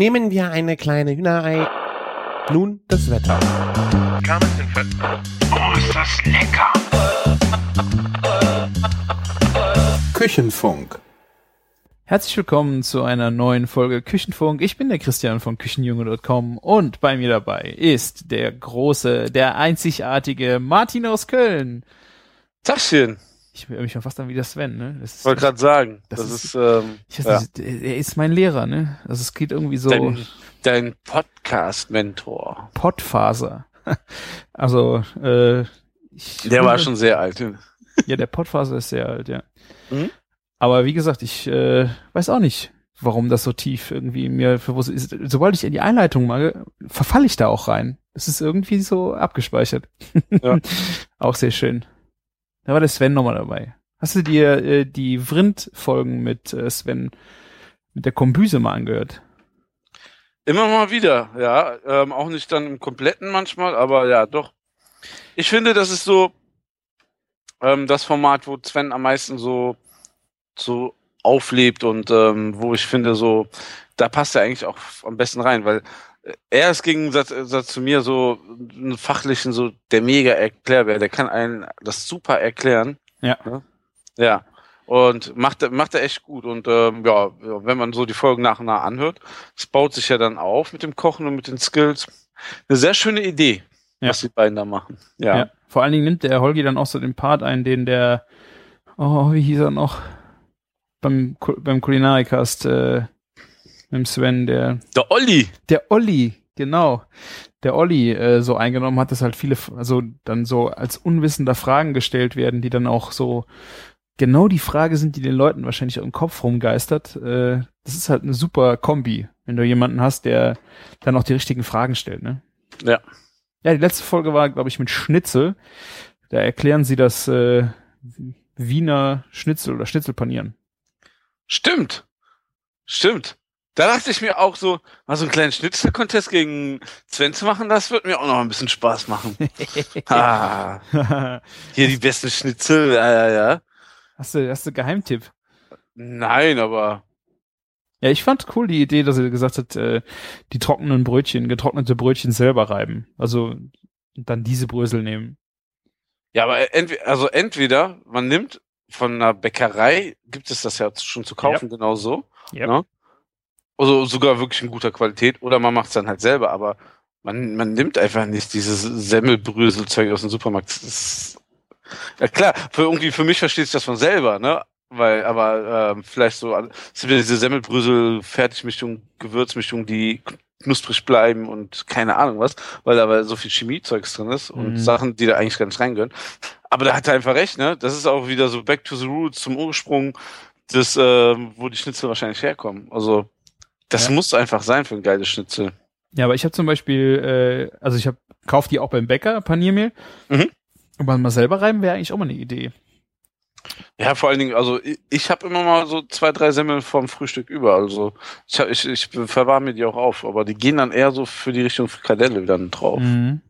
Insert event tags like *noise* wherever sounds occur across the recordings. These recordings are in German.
Nehmen wir eine kleine Hühnerei. Nun das Wetter. Oh, ist das lecker! Küchenfunk. Herzlich willkommen zu einer neuen Folge Küchenfunk. Ich bin der Christian von Küchenjunge.com und bei mir dabei ist der große, der einzigartige Martin aus Köln. Tagchen. Ich höre mich schon fast an wie der Sven, ne? Das Wollte gerade sagen, Das das, ist- ist, ähm, ja, nicht, er ist mein Lehrer, ne? Also es geht irgendwie so dein, dein Podcast-Mentor. Pottfaser. *laughs* Also, äh, ich Der war schon sehr alt. Ja, der Pottfaser ist sehr alt, ja. Mhm. Aber wie gesagt, ich äh, weiß auch nicht, warum das so tief irgendwie mir bewusst ist. Sobald ich in die Einleitung mache, verfalle ich da auch rein. Es ist irgendwie so abgespeichert. Ja. *laughs* auch sehr schön. Da war der Sven nochmal dabei. Hast du dir äh, die Vrind-Folgen mit äh, Sven, mit der Kombüse mal angehört? Immer mal wieder, ja. Ähm, auch nicht dann im kompletten manchmal, aber ja, doch. Ich finde, das ist so ähm, das Format, wo Sven am meisten so, so auflebt und ähm, wo ich finde, so, da passt er eigentlich auch am besten rein, weil er ist gegen Satz, zu mir so einen fachlichen, so der mega Erklärbär, der kann einen das super erklären. Ja. Ja. Und macht, er- macht er echt gut. Und ähm, ja, ja, wenn man so die Folgen nach und nach anhört, es baut sich ja dann auf mit dem Kochen und mit den Skills. Eine sehr schöne Idee, Ja. was die beiden da machen. Ja. Vor allen Dingen nimmt der Holgi dann auch so den Part ein, den der, oh, wie hieß er noch? Beim, beim Kulinarikast, äh, mit dem Sven, der, Der Olli. der Olli, genau. Der Olli äh, so eingenommen hat, dass halt viele, also dann so als unwissender Fragen gestellt werden, die dann auch so genau die Frage sind, die den Leuten wahrscheinlich auch im Kopf rumgeistert. Äh, das ist halt eine super Kombi, wenn du jemanden hast, der dann auch die richtigen Fragen stellt, ne? Ja. Ja, die letzte Folge war, glaube ich, mit Schnitzel. Da erklären sie das äh, Wiener Schnitzel oder Schnitzelpanieren. Stimmt. Stimmt. Da dachte ich mir auch so, mal so einen kleinen Schnitzel-Contest gegen Sven zu machen, das wird mir auch noch ein bisschen Spaß machen. *laughs* ah, *laughs* hier die besten Schnitzel, ja, ja, ja. hast du, hast du Geheimtipp? Nein, aber Ja, ich fand cool die Idee, dass er gesagt hat, äh, die trockenen Brötchen, getrocknete Brötchen selber reiben. Also dann diese Brösel nehmen. Ja, aber entweder, also entweder man nimmt von einer Bäckerei, gibt es das ja schon zu kaufen, genau so. Ja. Ne? Also sogar wirklich in guter Qualität. Oder man macht es dann halt selber, aber man, man nimmt einfach nicht dieses Semmelbröselzeug aus dem Supermarkt. Das ist, ja klar, für irgendwie für mich versteht sich das von selber, ne? Weil, aber ähm, vielleicht so, es sind diese Semmelbrösel, Fertigmischung, Gewürzmischung, die knusprig bleiben und keine Ahnung was, weil da aber so viel Chemiezeugs drin ist und Mhm. Sachen, die da eigentlich gar nicht reingehören. Aber da hat er einfach recht, ne? Das ist auch wieder so back to the roots, zum Ursprung des, ähm, wo die Schnitzel wahrscheinlich herkommen. Also das Ja. muss einfach sein für ein geiles Schnitzel. Ja, aber ich habe zum Beispiel, äh, also ich habe, kauf die auch beim Bäcker, Paniermehl. Mhm. Aber mal selber reiben wäre eigentlich auch mal eine Idee. Ja, vor allen Dingen, also ich, ich habe immer mal so zwei, drei Semmeln vom Frühstück über. Also ich, hab, ich, ich verwahre mir die auch auf, aber die gehen dann eher so für die Richtung Frikadelle dann drauf. Mhm.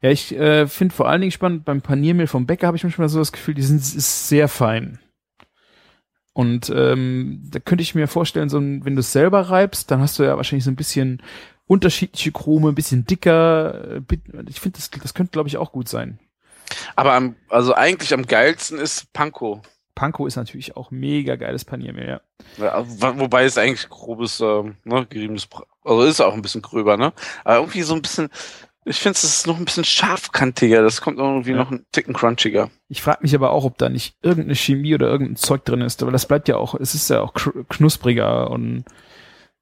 Ja, ich äh, finde vor allen Dingen spannend, beim Paniermehl vom Bäcker habe ich manchmal so das Gefühl, die sind ist sehr fein. Und ähm, da könnte ich mir vorstellen, so ein, wenn du es selber reibst, dann hast du ja wahrscheinlich so ein bisschen unterschiedliche Chrome, ein bisschen dicker. äh, Ich finde, das, das könnte, glaube ich, auch gut sein. Aber am, also eigentlich am geilsten ist Panko. Panko ist natürlich auch mega geiles Paniermehl, ja. Ja, wo- wobei es eigentlich grobes, ähm, ne, geriebenes, also ist auch ein bisschen gröber, ne? Aber irgendwie so ein bisschen, ich finde es ist noch ein bisschen scharfkantiger, das kommt irgendwie Ja. noch ein Ticken crunchiger. Ich frage mich aber auch, ob da nicht irgendeine Chemie oder irgendein Zeug drin ist, aber das bleibt ja auch, es ist ja auch knuspriger und,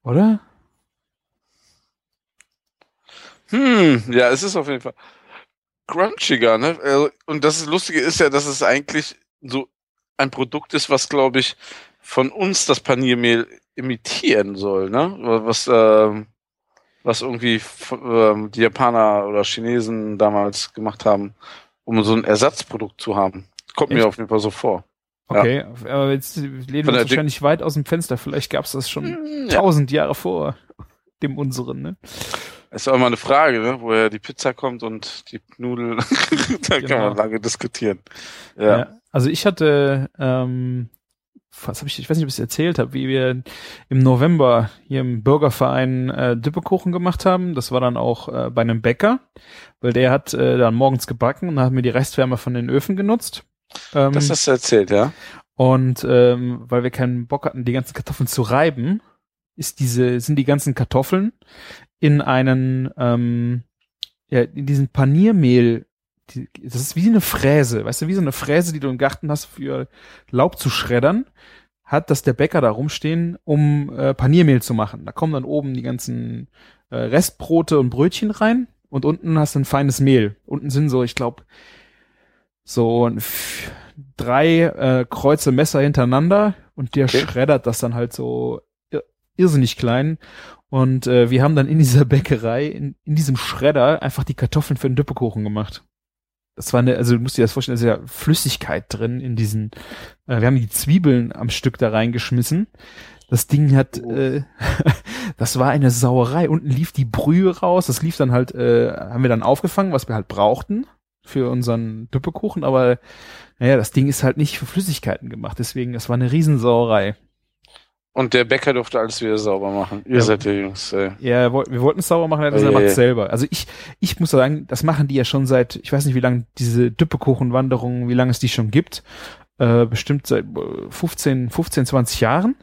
oder? Hm, ja, es ist auf jeden Fall crunchiger, ne? Also, Und das Lustige ist ja, dass es eigentlich so ein Produkt ist, was, glaube ich, von uns das Paniermehl imitieren soll, ne? Was, ähm, was irgendwie ähm, die Japaner oder Chinesen damals gemacht haben, um so ein Ersatzprodukt zu haben. Kommt mir Echt? auf jeden Fall so vor. Okay, aber jetzt lehnen wir Dick- wahrscheinlich weit aus dem Fenster. Vielleicht gab es das schon Hm, Ja. tausend Jahre vor dem unseren, ne? Ist auch immer eine Frage, ne? woher die Pizza kommt und die Nudeln. *laughs* da kann Genau. man lange diskutieren. Ja. Ja. Also ich hatte ähm, was habe ich, ich weiß nicht, ob ich es erzählt habe, wie wir im November hier im Bürgerverein äh, Dippekuchen gemacht haben. Das war dann auch äh, bei einem Bäcker, weil der hat äh, dann morgens gebacken und hat mir die Restwärme von den Öfen genutzt. Ähm, das hast du erzählt, ja. Und ähm, weil wir keinen Bock hatten, die ganzen Kartoffeln zu reiben, ist diese, sind die ganzen Kartoffeln in einen, ähm, ja, in diesen Paniermehl die, das ist wie eine Fräse, weißt du, wie so eine Fräse, die du im Garten hast für Laub zu schreddern, hat das der Bäcker da rumstehen, um äh, Paniermehl zu machen. Da kommen dann oben die ganzen äh, Restbrote und Brötchen rein und unten hast du ein feines Mehl. Unten sind so, ich glaube, so drei äh, Kreuze Messer hintereinander und der okay. schreddert das dann halt so irrsinnig klein. Und äh, wir haben dann in dieser Bäckerei, in, in diesem Schredder, einfach die Kartoffeln für den Düppekuchen gemacht das war eine, also du musst dir das vorstellen, da ist ja Flüssigkeit drin in diesen, äh, wir haben die Zwiebeln am Stück da reingeschmissen. Das Ding hat, oh. äh, *laughs* das war eine Sauerei. Unten lief die Brühe raus, das lief dann halt, äh, haben wir dann aufgefangen, was wir halt brauchten für unseren Düppekuchen, aber naja, das Ding ist halt nicht für Flüssigkeiten gemacht, deswegen, das war eine Riesensauerei. Und der Bäcker durfte alles wieder sauber machen. Ihr ja. seid die Jungs. Ey. Ja, wir wollten es sauber machen, er oh, macht es selber. Also ich, ich muss sagen, das machen die ja schon seit, ich weiß nicht, wie lange diese Düppekuchenwanderung, wie lange es die schon gibt. Äh, bestimmt seit 15, 15, 20 Jahren.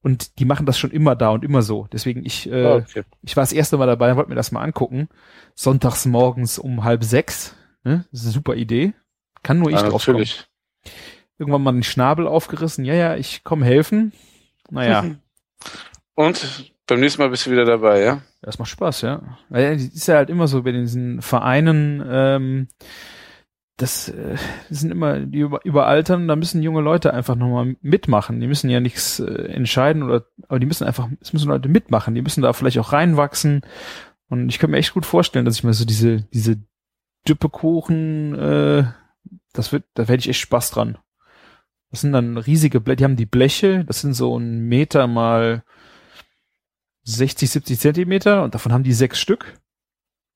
Und die machen das schon immer da und immer so. Deswegen, ich, äh, oh, okay. ich war das erste Mal dabei, wollte mir das mal angucken. Sonntags morgens um halb sechs. Ne? Das ist eine super Idee. Kann nur ich ah, drauf natürlich. kommen. Irgendwann mal den Schnabel aufgerissen. Ja, ja, ich komme helfen naja. *laughs* Und beim nächsten Mal bist du wieder dabei, ja? Das macht Spaß, ja. Weil ist ja halt immer so bei diesen Vereinen, ähm, das, äh, das sind immer die über, überaltern, da müssen junge Leute einfach nochmal mitmachen. Die müssen ja nichts äh, entscheiden oder, aber die müssen einfach, es müssen Leute mitmachen. Die müssen da vielleicht auch reinwachsen. Und ich kann mir echt gut vorstellen, dass ich mal so diese, diese Düppekuchen, äh, das wird, da werde ich echt Spaß dran. Das sind dann riesige Bleche, die haben die Bleche, das sind so ein Meter mal 60, 70 Zentimeter und davon haben die sechs Stück.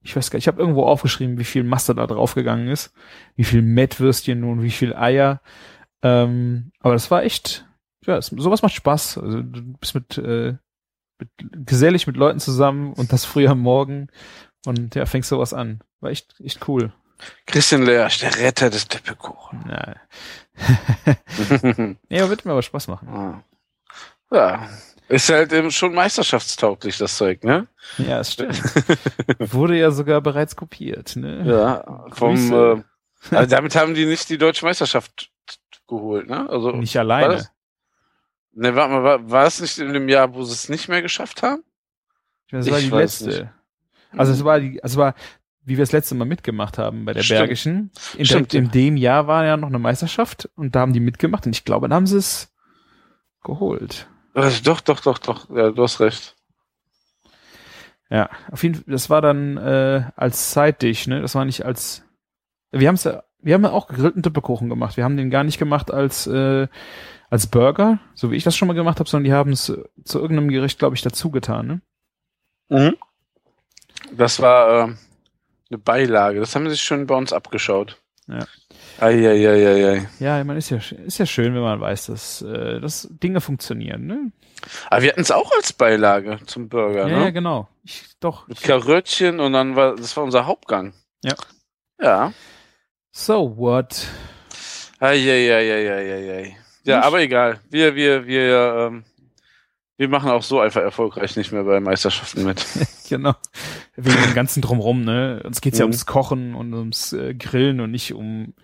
Ich weiß gar nicht, ich habe irgendwo aufgeschrieben, wie viel Master da draufgegangen ist, wie viel Mettwürstchen und wie viel Eier. Ähm, aber das war echt, ja, das, sowas macht Spaß. Also du bist mit, äh, mit gesellig mit Leuten zusammen und das früh am Morgen und ja, fängst sowas an. War echt, echt cool. Christian Leersch, der Retter des Tippekuchen. Ja. *laughs* ja, wird mir aber Spaß machen. Ah. Ja. Ist halt eben schon meisterschaftstauglich, das Zeug, ne? Ja, es stimmt. *laughs* Wurde ja sogar bereits kopiert, ne? Ja, vom, äh, *laughs* also damit haben die nicht die deutsche Meisterschaft geholt, ne? Also, nicht alleine. War das, ne, warte mal, war, war es nicht in dem Jahr, wo sie es nicht mehr geschafft haben? Das war ich die letzte. Nicht. Also es war die, also es war wie wir das letzte Mal mitgemacht haben bei der Stimmt. Bergischen. In, Stimmt, in dem Jahr war ja noch eine Meisterschaft und da haben die mitgemacht und ich glaube, dann haben sie es geholt. Also doch, doch, doch, doch, ja, du hast recht. Ja, auf jeden Fall, das war dann äh, als Side-Dish, ne? Das war nicht als. Wir haben es ja, wir haben ja auch gegrillten Dippekuchen gemacht. Wir haben den gar nicht gemacht als äh, als Burger, so wie ich das schon mal gemacht habe, sondern die haben es zu irgendeinem Gericht, glaube ich, dazu getan, ne? Mhm. Das war äh, eine Beilage. Das haben sie sich schon bei uns abgeschaut. Ja. Eieieiei. Ja, man ist ja, ist ja schön, wenn man weiß, dass, äh, dass Dinge funktionieren, ne? Aber wir hatten es auch als Beilage zum Burger, ja, ne? Ja, genau. Ich, doch. Mit Karöttchen und dann war, das war unser Hauptgang. Ja. Ja. So what? Eieieiei. Ja, Nicht? aber egal. Wir, wir, wir, ähm, wir machen auch so einfach erfolgreich nicht mehr bei Meisterschaften mit. *laughs* genau. Wegen dem ganzen Drumrum, ne? Uns geht's mhm. ja ums Kochen und ums äh, Grillen und nicht um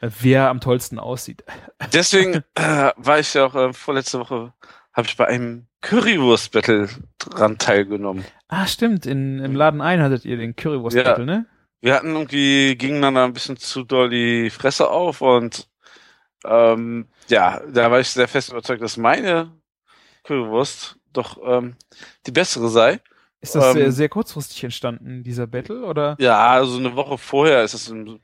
äh, wer am tollsten aussieht. *laughs* Deswegen äh, war ich ja auch äh, vorletzte Woche, habe ich bei einem Currywurst-Battle dran teilgenommen. Ah, stimmt. In, Im Laden ein hattet ihr den Currywurst-Battle, ja. ne? Wir hatten irgendwie, gingen dann ein bisschen zu doll die Fresse auf und ähm, ja, da war ich sehr fest überzeugt, dass meine Currywurst doch ähm, die bessere sei. Ist das ähm, sehr, sehr kurzfristig entstanden, dieser Battle, oder? Ja, also eine Woche vorher ist es im,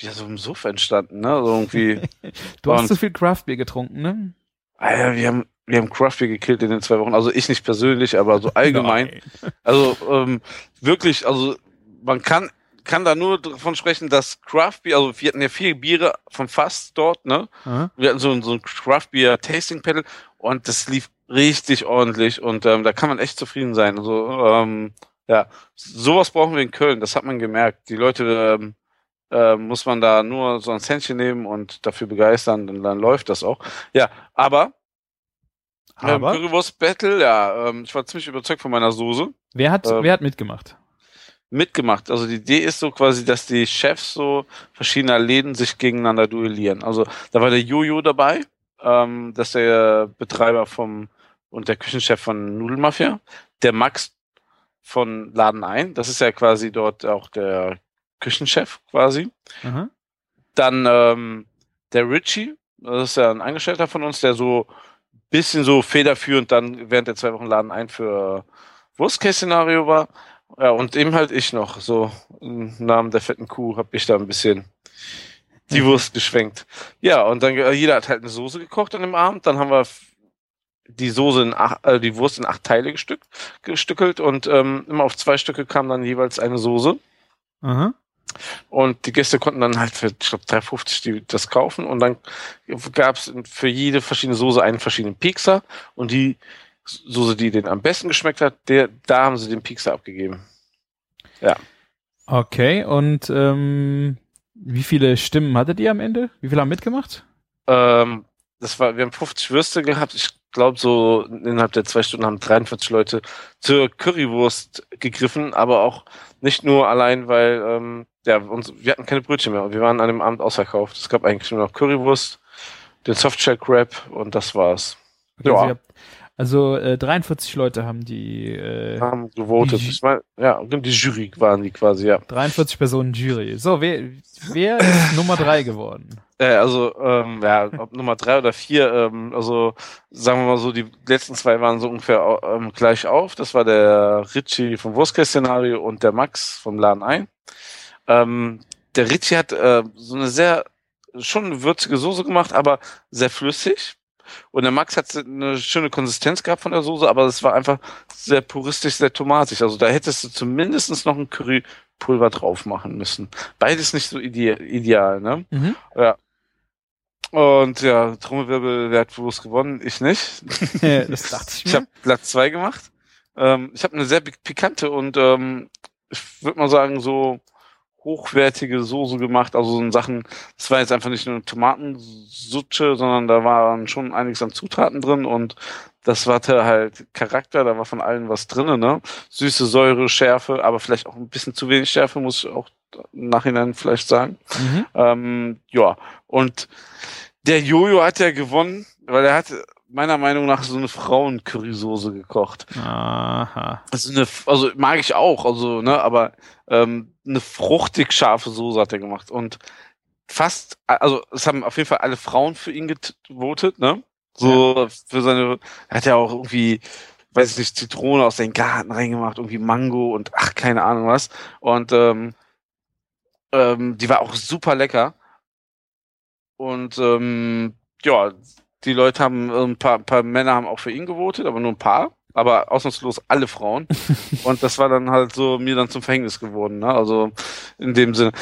ja, so im Suff entstanden, ne? Also irgendwie. *laughs* du hast zu viel Craftbeer getrunken, ne? Alter, wir haben, wir haben Craftbeer gekillt in den zwei Wochen. Also ich nicht persönlich, aber so allgemein. *laughs* also ähm, wirklich, also man kann kann da nur davon sprechen, dass Craft Beer, also wir hatten ja vier Biere vom Fass dort, ne? Aha. Wir hatten so, ein- so ein Craft Beer Tasting Panel und das lief richtig ordentlich und ähm, da kann man echt zufrieden sein. Also, ähm, ja, sowas brauchen wir in Köln, das hat man gemerkt. Die Leute ähm, äh, muss man da nur so ein Centchen nehmen und dafür begeistern, dann, dann läuft das auch. Ja, aber, ähm, Aber Currywurst Battle, ja, ähm, ich war ziemlich überzeugt von meiner Soße. wer hat, ähm, wer hat mitgemacht? mitgemacht. Also die Idee ist so quasi, dass die Chefs so verschiedener Läden sich gegeneinander duellieren. Also da war der Jojo dabei, ähm, das ist der Betreiber vom und der Küchenchef von Nudelmafia, der Max von Laden ein, das ist ja quasi dort auch der Küchenchef quasi. Aha. Dann ähm, der Richie, das ist ja ein Angestellter von uns, der so bisschen so federführend dann während der zwei Wochen Laden ein für Worst-Case-Szenario war. Ja, und eben halt ich noch. So im Namen der fetten Kuh habe ich da ein bisschen die Mhm. Wurst geschwenkt. Ja, und dann äh, jeder hat halt eine Soße gekocht an dem Abend. Dann haben wir die Soße in acht, äh, die Wurst in acht Teile gestück, gestückelt und ähm, immer auf zwei Stücke kam dann jeweils eine Soße. Aha. Und die Gäste konnten dann halt für, ich glaube, 3,50 die das kaufen. Und dann gab es für jede verschiedene Soße einen verschiedenen Piekser. Und die Soße, die denen am besten geschmeckt hat, der, da haben sie den Piekser abgegeben. Okay, und ähm, wie viele Stimmen hattet ihr am Ende? Wie viele haben mitgemacht? Ähm, das war, wir haben 50 Würste gehabt. Ich glaube, so innerhalb der zwei Stunden haben 43 Leute zur Currywurst gegriffen, aber auch nicht nur allein, weil ähm, ja, uns, wir hatten keine Brötchen mehr. Wir waren an dem Abend ausverkauft. Es gab eigentlich nur noch Currywurst, den Softshell Crab und das war's. Okay, Ja. Also, habt, also äh, 43 Leute haben die äh, haben gewotet. Die Ich meine, ja, die Jury waren die quasi, ja. 43 Personen Jury. So, wer, wer ist *laughs* Nummer drei geworden? Äh, also, ähm, ja, ob Nummer drei oder vier, ähm, also sagen wir mal so, die letzten zwei waren so ungefähr ähm, gleich auf. Das war der Ritchie vom Wurstcase-Szenario und der Max vom Laden ein. Ähm, der Ritchie hat äh, so eine sehr, schon eine würzige Soße gemacht, aber sehr flüssig. Und der Max hat eine schöne Konsistenz gehabt von der Soße, aber es war einfach sehr puristisch, sehr tomatig. Also da hättest du zumindest noch ein Currypulver drauf machen müssen. Beides nicht so ide ideal, ne? Mhm. Und ja, Trommelwirbel, wer hat Wurst gewonnen? Ich nicht. *laughs* das dachte ich mir. Ich habe Platz zwei gemacht. Ähm, ich habe eine sehr pik- pikante und ähm, ich würde mal sagen so hochwertige Soße gemacht. Also so in Sachen, es war jetzt einfach nicht nur eine Tomatensutsche, sondern da waren schon einiges an Zutaten drin und das hatte halt Charakter, da war von allen was drin, ne? Süße Säure, Schärfe, aber vielleicht auch ein bisschen zu wenig Schärfe, muss ich auch im Nachhinein vielleicht sagen. mhm. Ähm, ja, und der Jojo hat ja gewonnen, weil er hat meiner Meinung nach so eine Frauen-Currysoße gekocht. Aha. Also eine, also mag ich auch, also, ne, aber ähm, eine fruchtig scharfe Soße hat er gemacht. Und fast, also es haben auf jeden Fall alle Frauen für ihn gewotet, ne? So für seine, er hat ja auch irgendwie, weiß ich nicht, Zitrone aus seinem Garten reingemacht, irgendwie Mango und ach, keine Ahnung was. Und ähm, ähm, die war auch super lecker. Und ähm, ja, die Leute haben, äh, ein paar, ein paar Männer haben auch für ihn gewotet, aber nur ein paar. Aber ausnahmslos alle Frauen. *laughs* Und das war dann halt so mir dann zum Verhängnis geworden, ne? Also in dem Sinne.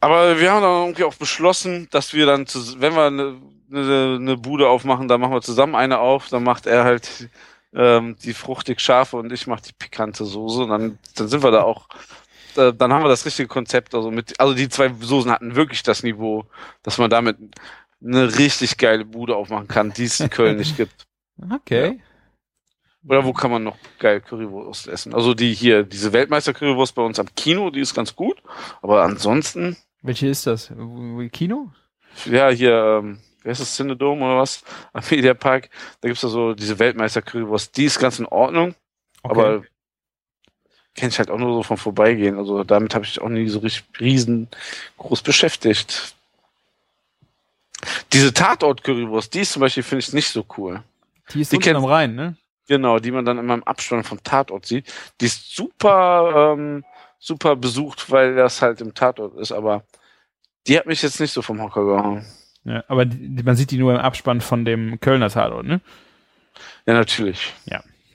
Aber wir haben dann irgendwie auch beschlossen, dass wir dann, zus- wenn wir eine, eine, Bude aufmachen, dann machen wir zusammen eine auf, dann macht er halt ähm, die fruchtig scharfe und ich mach die pikante Soße. Und dann, dann sind wir da auch, dann haben wir das richtige Konzept. Also mit, also die zwei Soßen hatten wirklich das Niveau, dass man damit eine richtig geile Bude aufmachen kann, die es in Köln nicht *laughs* gibt. Okay. Oder wo kann man noch geil Currywurst essen? Also die hier, diese Weltmeister-Currywurst bei uns am Kino, die ist ganz gut. Aber ansonsten, Welche ist das? Kino? ja, hier, ähm, wer ist das, Cinedome oder was? *laughs* Am Mediapark, da gibt's da so diese Weltmeister-Currywurst, die ist ganz in Ordnung, aber kenne ich halt auch nur so vom Vorbeigehen. Also damit habe ich auch nie so richtig riesengroß beschäftigt. Diese Tatort-Currywurst, die ist zum Beispiel, finde ich nicht so cool. die ist die unten kennt- am Rhein, ne? Genau, die man dann immer im Abspann vom Tatort sieht. Die ist super, ähm, super besucht, weil das halt im Tatort ist, aber die hat mich jetzt nicht so vom Hocker gehauen. Ja, aber die, man sieht die nur im Abspann von dem Kölner Tatort, ne? Ja, natürlich.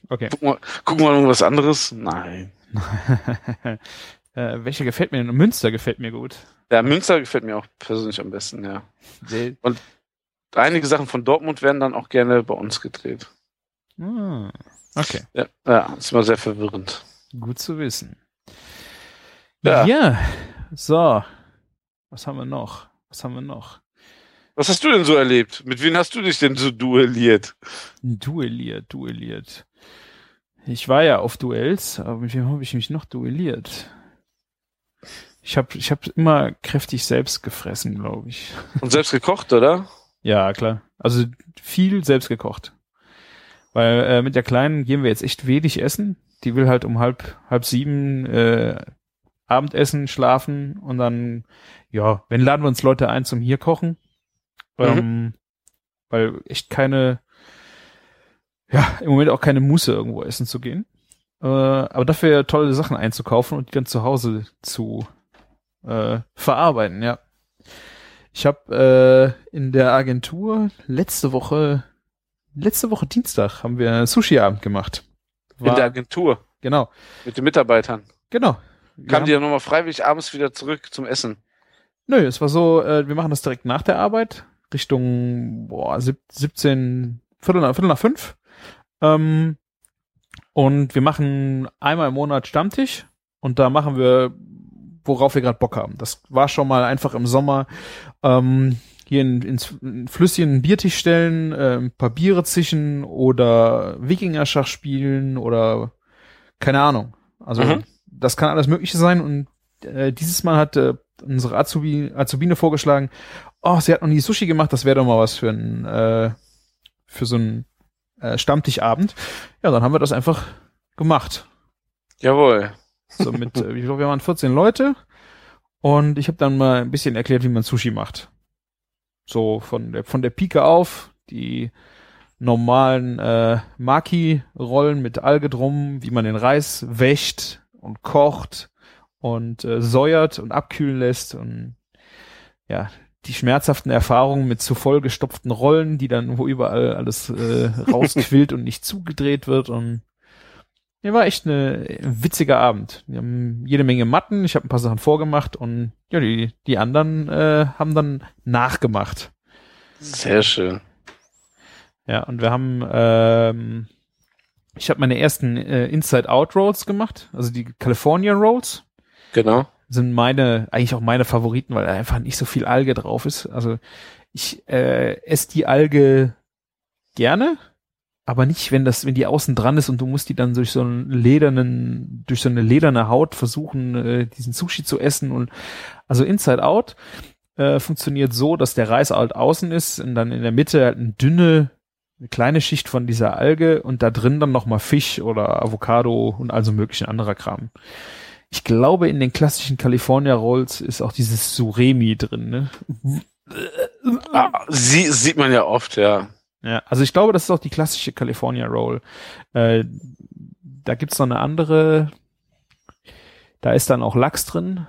Okay. Gucken wir, gucken wir mal irgendwas anderes? Nein. *laughs* Äh, welcher gefällt mir denn? Münster gefällt mir gut. Ja, Münster gefällt mir auch persönlich am besten, ja. Der, Einige Sachen von Dortmund werden dann auch gerne bei uns gedreht. ah, okay, Ja, ja ist immer sehr verwirrend. gut zu wissen. Ja. ja, so. Was haben wir noch? Was haben wir noch? Was hast du denn so erlebt? Mit wem hast du dich denn so duelliert? Duelliert, duelliert. Ich war ja auf Duells, aber mit wem habe ich mich noch duelliert? Ich habe ich hab immer kräftig selbst gefressen, glaube ich. Und selbst gekocht, oder? Ja, klar. Also viel selbst gekocht. Weil äh, mit der Kleinen gehen wir jetzt echt wenig essen. Die will halt um halb, halb sieben äh, Abendessen, schlafen und dann, ja, wenn laden wir uns Leute ein zum hier kochen. Ähm, weil echt keine, ja, im Moment auch keine Muße irgendwo essen zu gehen. Äh, aber dafür tolle Sachen einzukaufen und die dann zu Hause zu äh, verarbeiten, ja. Ich habe äh, in der Agentur letzte Woche, letzte Woche Dienstag haben wir Sushi-Abend gemacht. In der Agentur. genau, Mit den Mitarbeitern. genau. Kamen die ja nochmal freiwillig abends wieder zurück zum Essen? Nö, es war so, äh, wir machen das direkt nach der Arbeit, Richtung boah, sieb, 17, Viertel nach, Viertel nach fünf. Ähm, und wir machen einmal im Monat Stammtisch und da machen wir, worauf wir gerade Bock haben. Das war schon mal einfach im Sommer ähm, hier in, ins in Flüsschen einen Biertisch stellen, äh, ein paar Biere zischen oder Wikingerschach spielen oder keine Ahnung. Also Mhm. das kann alles Mögliche sein und äh, dieses Mal hat äh, unsere Azubi, Azubine vorgeschlagen, oh, sie hat noch nie Sushi gemacht, das wäre doch mal was für ein äh, für so einen äh, Stammtischabend. Ja, dann haben wir das einfach gemacht. Jawohl. So mit, äh, ich glaube, wir waren 14 Leute und ich habe dann mal ein bisschen erklärt, wie man Sushi macht. So von der von der Pike auf, die normalen äh, Maki-Rollen mit Alge drum, wie man den Reis wäscht und kocht und äh, säuert und abkühlen lässt und ja, die schmerzhaften Erfahrungen mit zu voll gestopften Rollen, die dann, wo überall alles äh, *laughs* rausquillt und nicht zugedreht wird und ja, war echt eine, ein witziger Abend. Wir haben jede Menge Matten, ich habe ein paar Sachen vorgemacht und ja, die, die anderen äh, haben dann nachgemacht. Sehr schön. Ja, und wir haben, ähm, ich habe meine ersten äh, Inside-Out-Rolls gemacht, also die California Rolls Genau. Sind meine, eigentlich auch meine Favoriten, weil einfach nicht so viel Alge drauf ist. Also ich äh, esse die Alge gerne, aber nicht, wenn das, wenn die außen dran ist und du musst die dann durch so einen ledernen, durch so eine lederne Haut versuchen, äh, diesen Sushi zu essen und also Inside Out äh, funktioniert so, dass der Reis halt außen ist und dann in der Mitte halt eine dünne, eine kleine Schicht von dieser Alge und da drin dann nochmal Fisch oder Avocado und also möglichen anderer Kram. Ich glaube, in den klassischen California Rolls ist auch dieses Suremi drin, ne? Ah, sie, sieht man ja oft, ja. Ja, also ich glaube, das ist auch die klassische California Roll. Äh, da gibt's noch eine andere, da ist dann auch Lachs drin,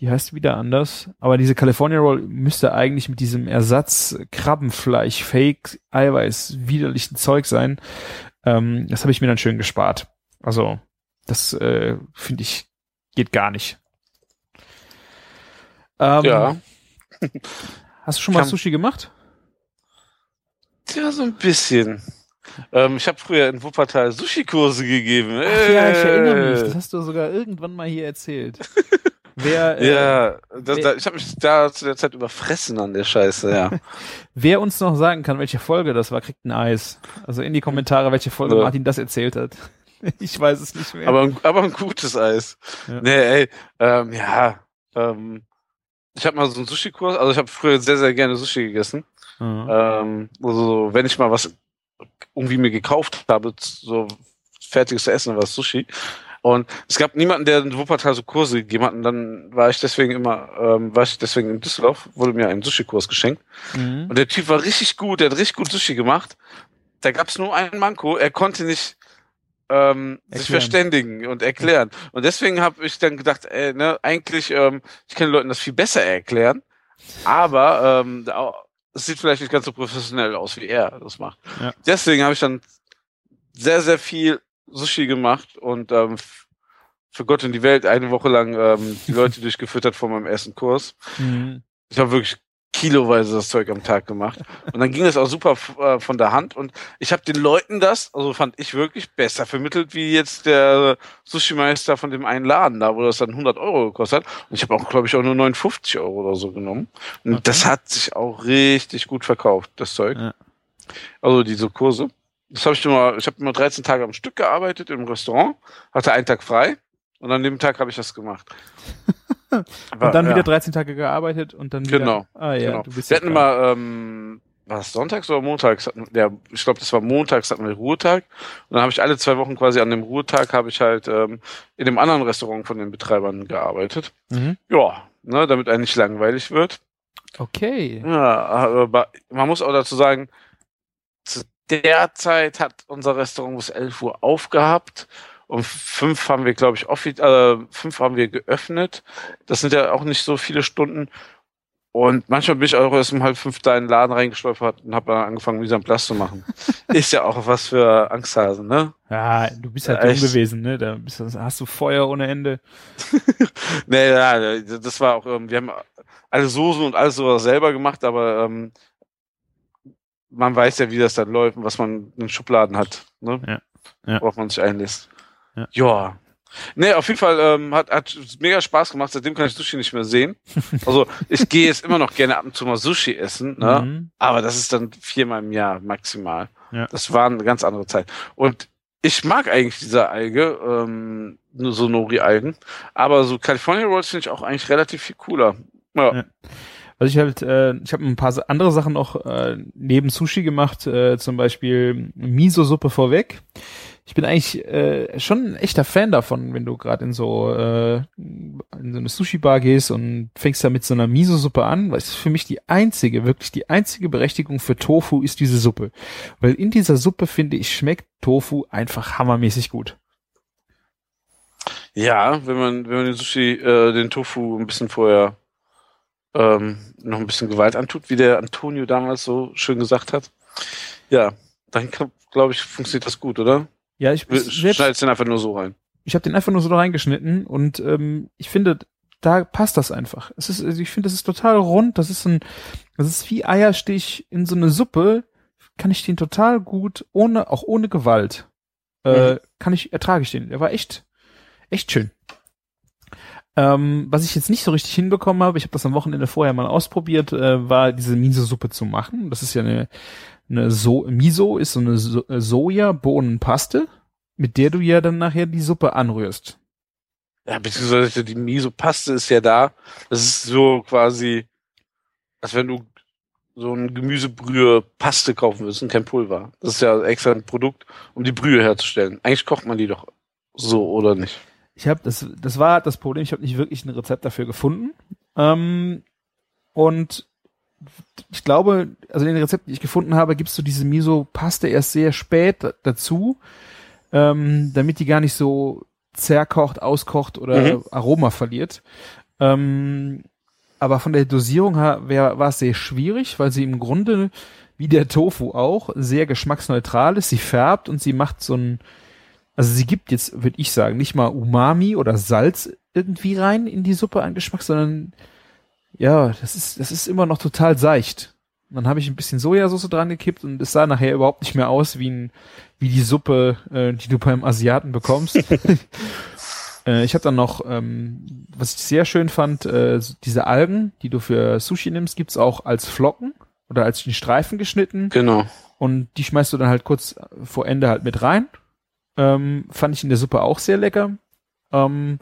die heißt wieder anders. Aber diese California Roll müsste eigentlich mit diesem Ersatz Krabbenfleisch, Fake, Eiweiß, widerlichen Zeug sein. Ähm, das habe ich mir dann schön gespart. Also, das äh, finde ich, geht gar nicht. Ähm, Ja. *laughs* Hast du schon mal Kann- Sushi gemacht? Ja, so ein bisschen. Ähm, ich habe früher in Wuppertal Sushi-Kurse gegeben. Ach ja, ich erinnere mich. Äh. Das hast du sogar irgendwann mal hier erzählt. *laughs* wer, äh, Ja, das, wer- da, ich habe mich da zu der Zeit überfressen an der Scheiße, ja. *laughs* wer uns noch sagen kann, welche Folge das war, kriegt ein Eis. Also in die Kommentare, welche Folge Ja. Martin das erzählt hat. *laughs* Ich weiß es nicht mehr. aber, ein- aber ein gutes Eis. Ja. Nee, ey, ähm, ja, ähm, ich habe mal so einen Sushi-Kurs, also ich habe früher sehr, sehr gerne Sushi gegessen. Mhm. Ähm, also wenn ich mal was irgendwie mir gekauft habe, so fertiges essen, war es Sushi. Und es gab niemanden, der in Wuppertal so Kurse gegeben hat. Und dann war ich deswegen immer, ähm, war ich deswegen in Düsseldorf, wurde mir ein Sushi-Kurs geschenkt. Mhm. Und der Typ war richtig gut, der hat richtig gut Sushi gemacht. Da gab es nur einen Manko, er konnte nicht ähm, sich verständigen und erklären. Und deswegen habe ich dann gedacht, ey, ne, eigentlich, ähm, ich kann den Leuten das viel besser erklären, aber ähm, es sieht vielleicht nicht ganz so professionell aus, wie er das macht. Ja. Deswegen habe ich dann sehr, sehr viel Sushi gemacht und ähm, für Gott und die Welt eine Woche lang ähm, die Leute *laughs* durchgefüttert vor meinem ersten Kurs. Mhm. Ich habe wirklich kiloweise das Zeug am Tag gemacht. Und dann ging es auch super äh, von der Hand. Und ich habe den Leuten das, also fand ich wirklich besser vermittelt, wie jetzt der Sushi-Meister von dem einen Laden da, wo das dann 100 Euro gekostet hat. Und ich habe auch, glaube ich, auch nur 59 Euro oder so genommen. Und Okay. das hat sich auch richtig gut verkauft, das Zeug. Ja. Also diese Kurse. Das habe ich immer, ich habe immer 13 Tage am Stück gearbeitet im Restaurant, hatte einen Tag frei und an dem Tag habe ich das gemacht. *laughs* Aber, Und dann ja. wieder 13 Tage gearbeitet und dann wieder. Genau, Ah ja, genau. du bist Wir ja hatten immer, ähm, war es sonntags oder montags? Ja, ich glaube, das war montags hatten wir Ruhetag. Und dann habe ich alle zwei Wochen quasi an dem Ruhetag habe ich halt ähm, in dem anderen Restaurant von den Betreibern gearbeitet. Mhm. Ja, ne, damit einem nicht langweilig wird. Okay. Ja, aber man muss auch dazu sagen, zu der Zeit hat unser Restaurant bis 11 Uhr aufgehabt. Um fünf haben wir, glaube ich, offi- äh, fünf haben wir geöffnet. Das sind ja auch nicht so viele Stunden. Und manchmal bin ich auch erst um halb fünf da in den Laden reingestolpert und habe dann angefangen, Mise en place zu machen. *laughs* Ist ja auch was für Angsthasen, ne? Ja, du bist halt Ja, jung echt. gewesen, ne? Da bist, du- hast du Feuer ohne Ende. *laughs* Nee, ja, das war auch, ähm, wir haben alle Soßen und alles sowas selber gemacht, aber ähm, man weiß ja, wie das dann läuft und was man in den Schubladen hat, ne? Ja. Ja. Worauf man sich einlässt. Ja. ja. Nee, auf jeden Fall ähm, hat, hat mega Spaß gemacht. Seitdem kann ich Sushi nicht mehr sehen. Also ich *laughs* gehe jetzt immer noch gerne ab und zu mal Sushi essen, ne? Mhm. Aber das ist dann viermal im Jahr maximal. Ja. Das war eine ganz andere Zeit. Und ich mag eigentlich diese Alge, ähm, so Nori-Algen. Aber so California Rolls finde ich auch eigentlich relativ viel cooler. Ja. Ja. Also ich halt, äh, ich habe ein paar andere Sachen noch äh, neben Sushi gemacht, äh, zum Beispiel Miso-Suppe vorweg. Ich bin eigentlich äh, schon ein echter Fan davon, wenn du gerade in so äh, in so eine Sushi-Bar gehst und fängst da mit so einer Miso-Suppe an, weil es ist für mich die einzige, wirklich die einzige Berechtigung für Tofu ist diese Suppe. Weil in dieser Suppe, finde ich, schmeckt Tofu einfach hammermäßig gut. ja, wenn man, wenn man den Sushi, äh, den Tofu ein bisschen vorher ähm, noch ein bisschen Gewalt antut, wie der Antonio damals so schön gesagt hat. Ja, dann glaube ich, funktioniert das gut, oder? Ja, ich Schneidest den einfach nur so rein. ich habe den einfach nur so reingeschnitten und ähm, ich finde, da passt das einfach. Es ist, also ich finde, das ist total rund. Das ist ein, das ist wie Eierstich in so eine Suppe. Kann ich den total gut, ohne, auch ohne Gewalt, äh, kann ich, ertrage ich den. Der war echt, echt schön. Ähm, was ich jetzt nicht so richtig hinbekommen habe, ich habe das am Wochenende vorher mal ausprobiert, äh, war diese Miso-Suppe zu machen. Das ist ja eine, eine so Miso ist so eine so äh, Soja-Bohnenpaste, mit der du ja dann nachher die Suppe anrührst. Ja, beziehungsweise die Miso-Paste ist ja da. Das ist so quasi, als wenn du so ein Gemüsebrühe-Paste kaufen würdest und kein Pulver. Das ist ja extra ein Produkt, um die Brühe herzustellen. Eigentlich kocht man die doch so, oder nicht? Ich habe das, das war das Problem. Ich habe nicht wirklich ein Rezept dafür gefunden. Ähm, und ich glaube, also in den Rezepten, die ich gefunden habe, gibst du diese Miso-Paste erst sehr spät da- dazu, ähm, damit die gar nicht so zerkocht, auskocht oder Mhm. Aroma verliert. Ähm, aber von der Dosierung her wär, war es sehr schwierig, weil sie im Grunde, wie der Tofu auch, sehr geschmacksneutral ist. Sie färbt und sie macht so ein, also sie gibt jetzt, würde ich sagen, nicht mal Umami oder Salz irgendwie rein in die Suppe an Geschmack, sondern ja, das ist, das ist immer noch total seicht. Und dann habe ich ein bisschen Sojasauce dran gekippt und es sah nachher überhaupt nicht mehr aus wie, ein, wie die Suppe, äh, die du beim Asiaten bekommst. *laughs* äh, ich habe dann noch, ähm, was ich sehr schön fand, äh, diese Algen, die du für Sushi nimmst, gibt's auch als Flocken oder als in Streifen geschnitten. Genau. Und die schmeißt du dann halt kurz vor Ende halt mit rein. Ähm, fand ich in der Suppe auch sehr lecker. Ähm,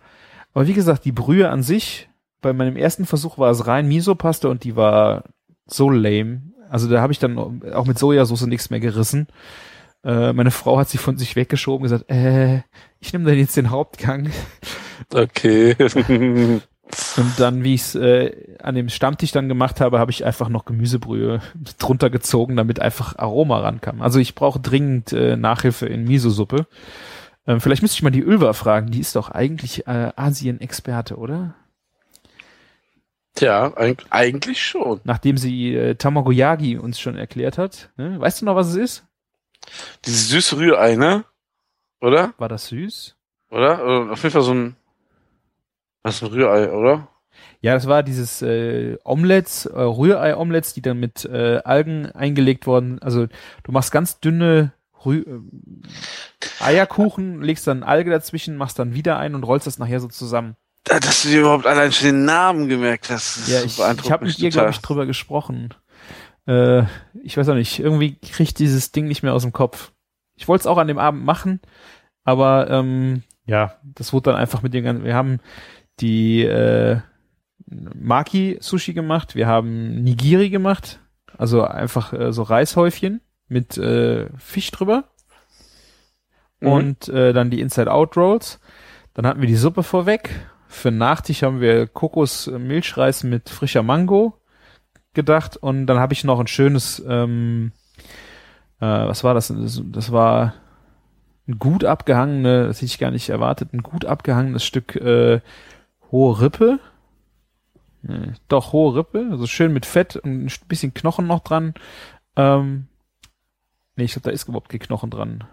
aber wie gesagt, die Brühe an sich, bei meinem ersten Versuch war es rein Miso-Paste und die war so lame. Also da habe ich dann auch mit Sojasauce nichts mehr gerissen. Äh, meine Frau hat sich von sich weggeschoben und gesagt, äh, ich nehme dann jetzt den Hauptgang. Okay. *laughs* Und dann, wie ich es äh, an dem Stammtisch dann gemacht habe, habe ich einfach noch Gemüsebrühe drunter gezogen, damit einfach Aroma rankam. Also ich brauche dringend äh, Nachhilfe in Miso-Suppe. Ähm, vielleicht müsste ich mal die Ölver fragen, die ist doch eigentlich äh, Asien-Experte, oder? Tja, eig eigentlich schon. Nachdem sie äh, Tamagoyagi uns schon erklärt hat. Ne? Weißt du noch, was es ist? Dieses süße Rührei, ne? Oder? War das süß? Oder? Äh, Auf jeden Fall so ein Das ist ein Rührei, oder? Ja, das war dieses äh, Omelettes, äh, Rührei-Omelettes, die dann mit äh, Algen eingelegt wurden. Also du machst ganz dünne Rü äh, Eierkuchen, legst dann Alge dazwischen, machst dann wieder ein und rollst das nachher so zusammen. Da- Dass du dir überhaupt allein schon den Namen gemerkt hast. das Ja, ich, ich habe mit ihr, total. glaube ich, drüber gesprochen. Äh, ich weiß auch nicht, irgendwie kriegt dieses Ding nicht mehr aus dem Kopf. Ich wollte es auch an dem Abend machen, aber ähm, ja, das wurde dann einfach mit den ganzen. Wir haben die äh, Maki-Sushi gemacht, wir haben Nigiri gemacht, also einfach äh, so Reishäufchen mit äh, Fisch drüber. Mhm. Und äh, dann die Inside-Out-Rolls. Dann hatten wir die Suppe vorweg. Für den Nachtisch haben wir Kokos-Milchreis mit frischer Mango gedacht. Und dann habe ich noch ein schönes, ähm, äh, was war das? Das, das war ein gut abgehangene, das hätte ich gar nicht erwartet, ein gut abgehangenes Stück äh, hohe Rippe. Nee, doch, hohe Rippe, also schön mit Fett und ein bisschen Knochen noch dran. Ähm, nee, ich glaube, da ist überhaupt kein Knochen dran.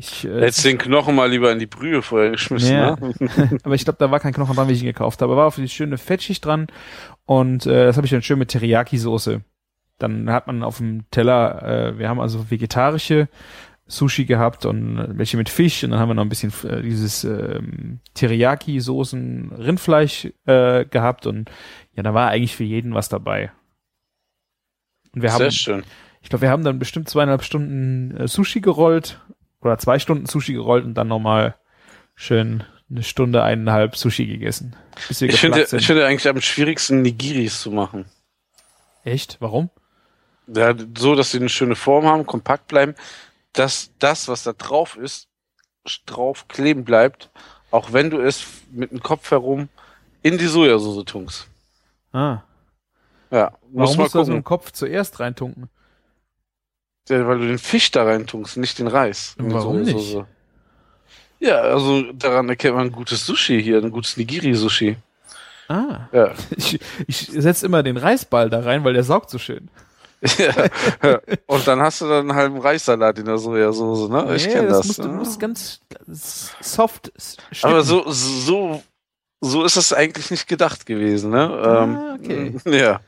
Ich, äh, Hättest den Knochen mal lieber in die Brühe vorher geschmissen, Ja. ne? *laughs* aber ich glaube, da war kein Knochen dran, wie ich ihn gekauft habe. War auf die schöne Fettschicht dran und äh, das habe ich dann schön mit Teriyaki-Soße. Dann hat man auf dem Teller, äh, wir haben also vegetarische Sushi gehabt und welche mit Fisch und dann haben wir noch ein bisschen äh, dieses ähm, Teriyaki-Soßen Rindfleisch äh, gehabt und ja, da war eigentlich für jeden was dabei. Und wir Sehr haben, schön. ich glaube, wir haben dann bestimmt zweieinhalb Stunden äh, Sushi gerollt oder zwei Stunden Sushi gerollt und dann nochmal schön eine Stunde, eineinhalb Sushi gegessen. Ich finde, sind. ich finde eigentlich am schwierigsten Nigiris zu machen. Echt? Warum? Ja, so, dass sie eine schöne Form haben, kompakt bleiben, dass das, was da drauf ist, drauf kleben bleibt, auch wenn du es mit dem Kopf herum in die Sojasauce tunkst. Ah. Ja, muss Warum musst du das mit dem Kopf zuerst reintunken? Ja, weil du den Fisch da rein tunkst, nicht den Reis. in die Warum Sojasauce. Ja, also daran erkennt man ein gutes Sushi hier, ein gutes Nigiri-Sushi. Ah. Ja. *laughs* Ich, ich setze immer den Reisball da rein, weil der saugt so schön. ja. Und dann hast du dann einen halben Reissalat in der Sojasauce, ne? Ich Nee, kenne das. Musst, du musst ganz soft Aber schnippen. so, so, so ist es eigentlich nicht gedacht gewesen, ne? Ah, okay. Ähm, *laughs* ja.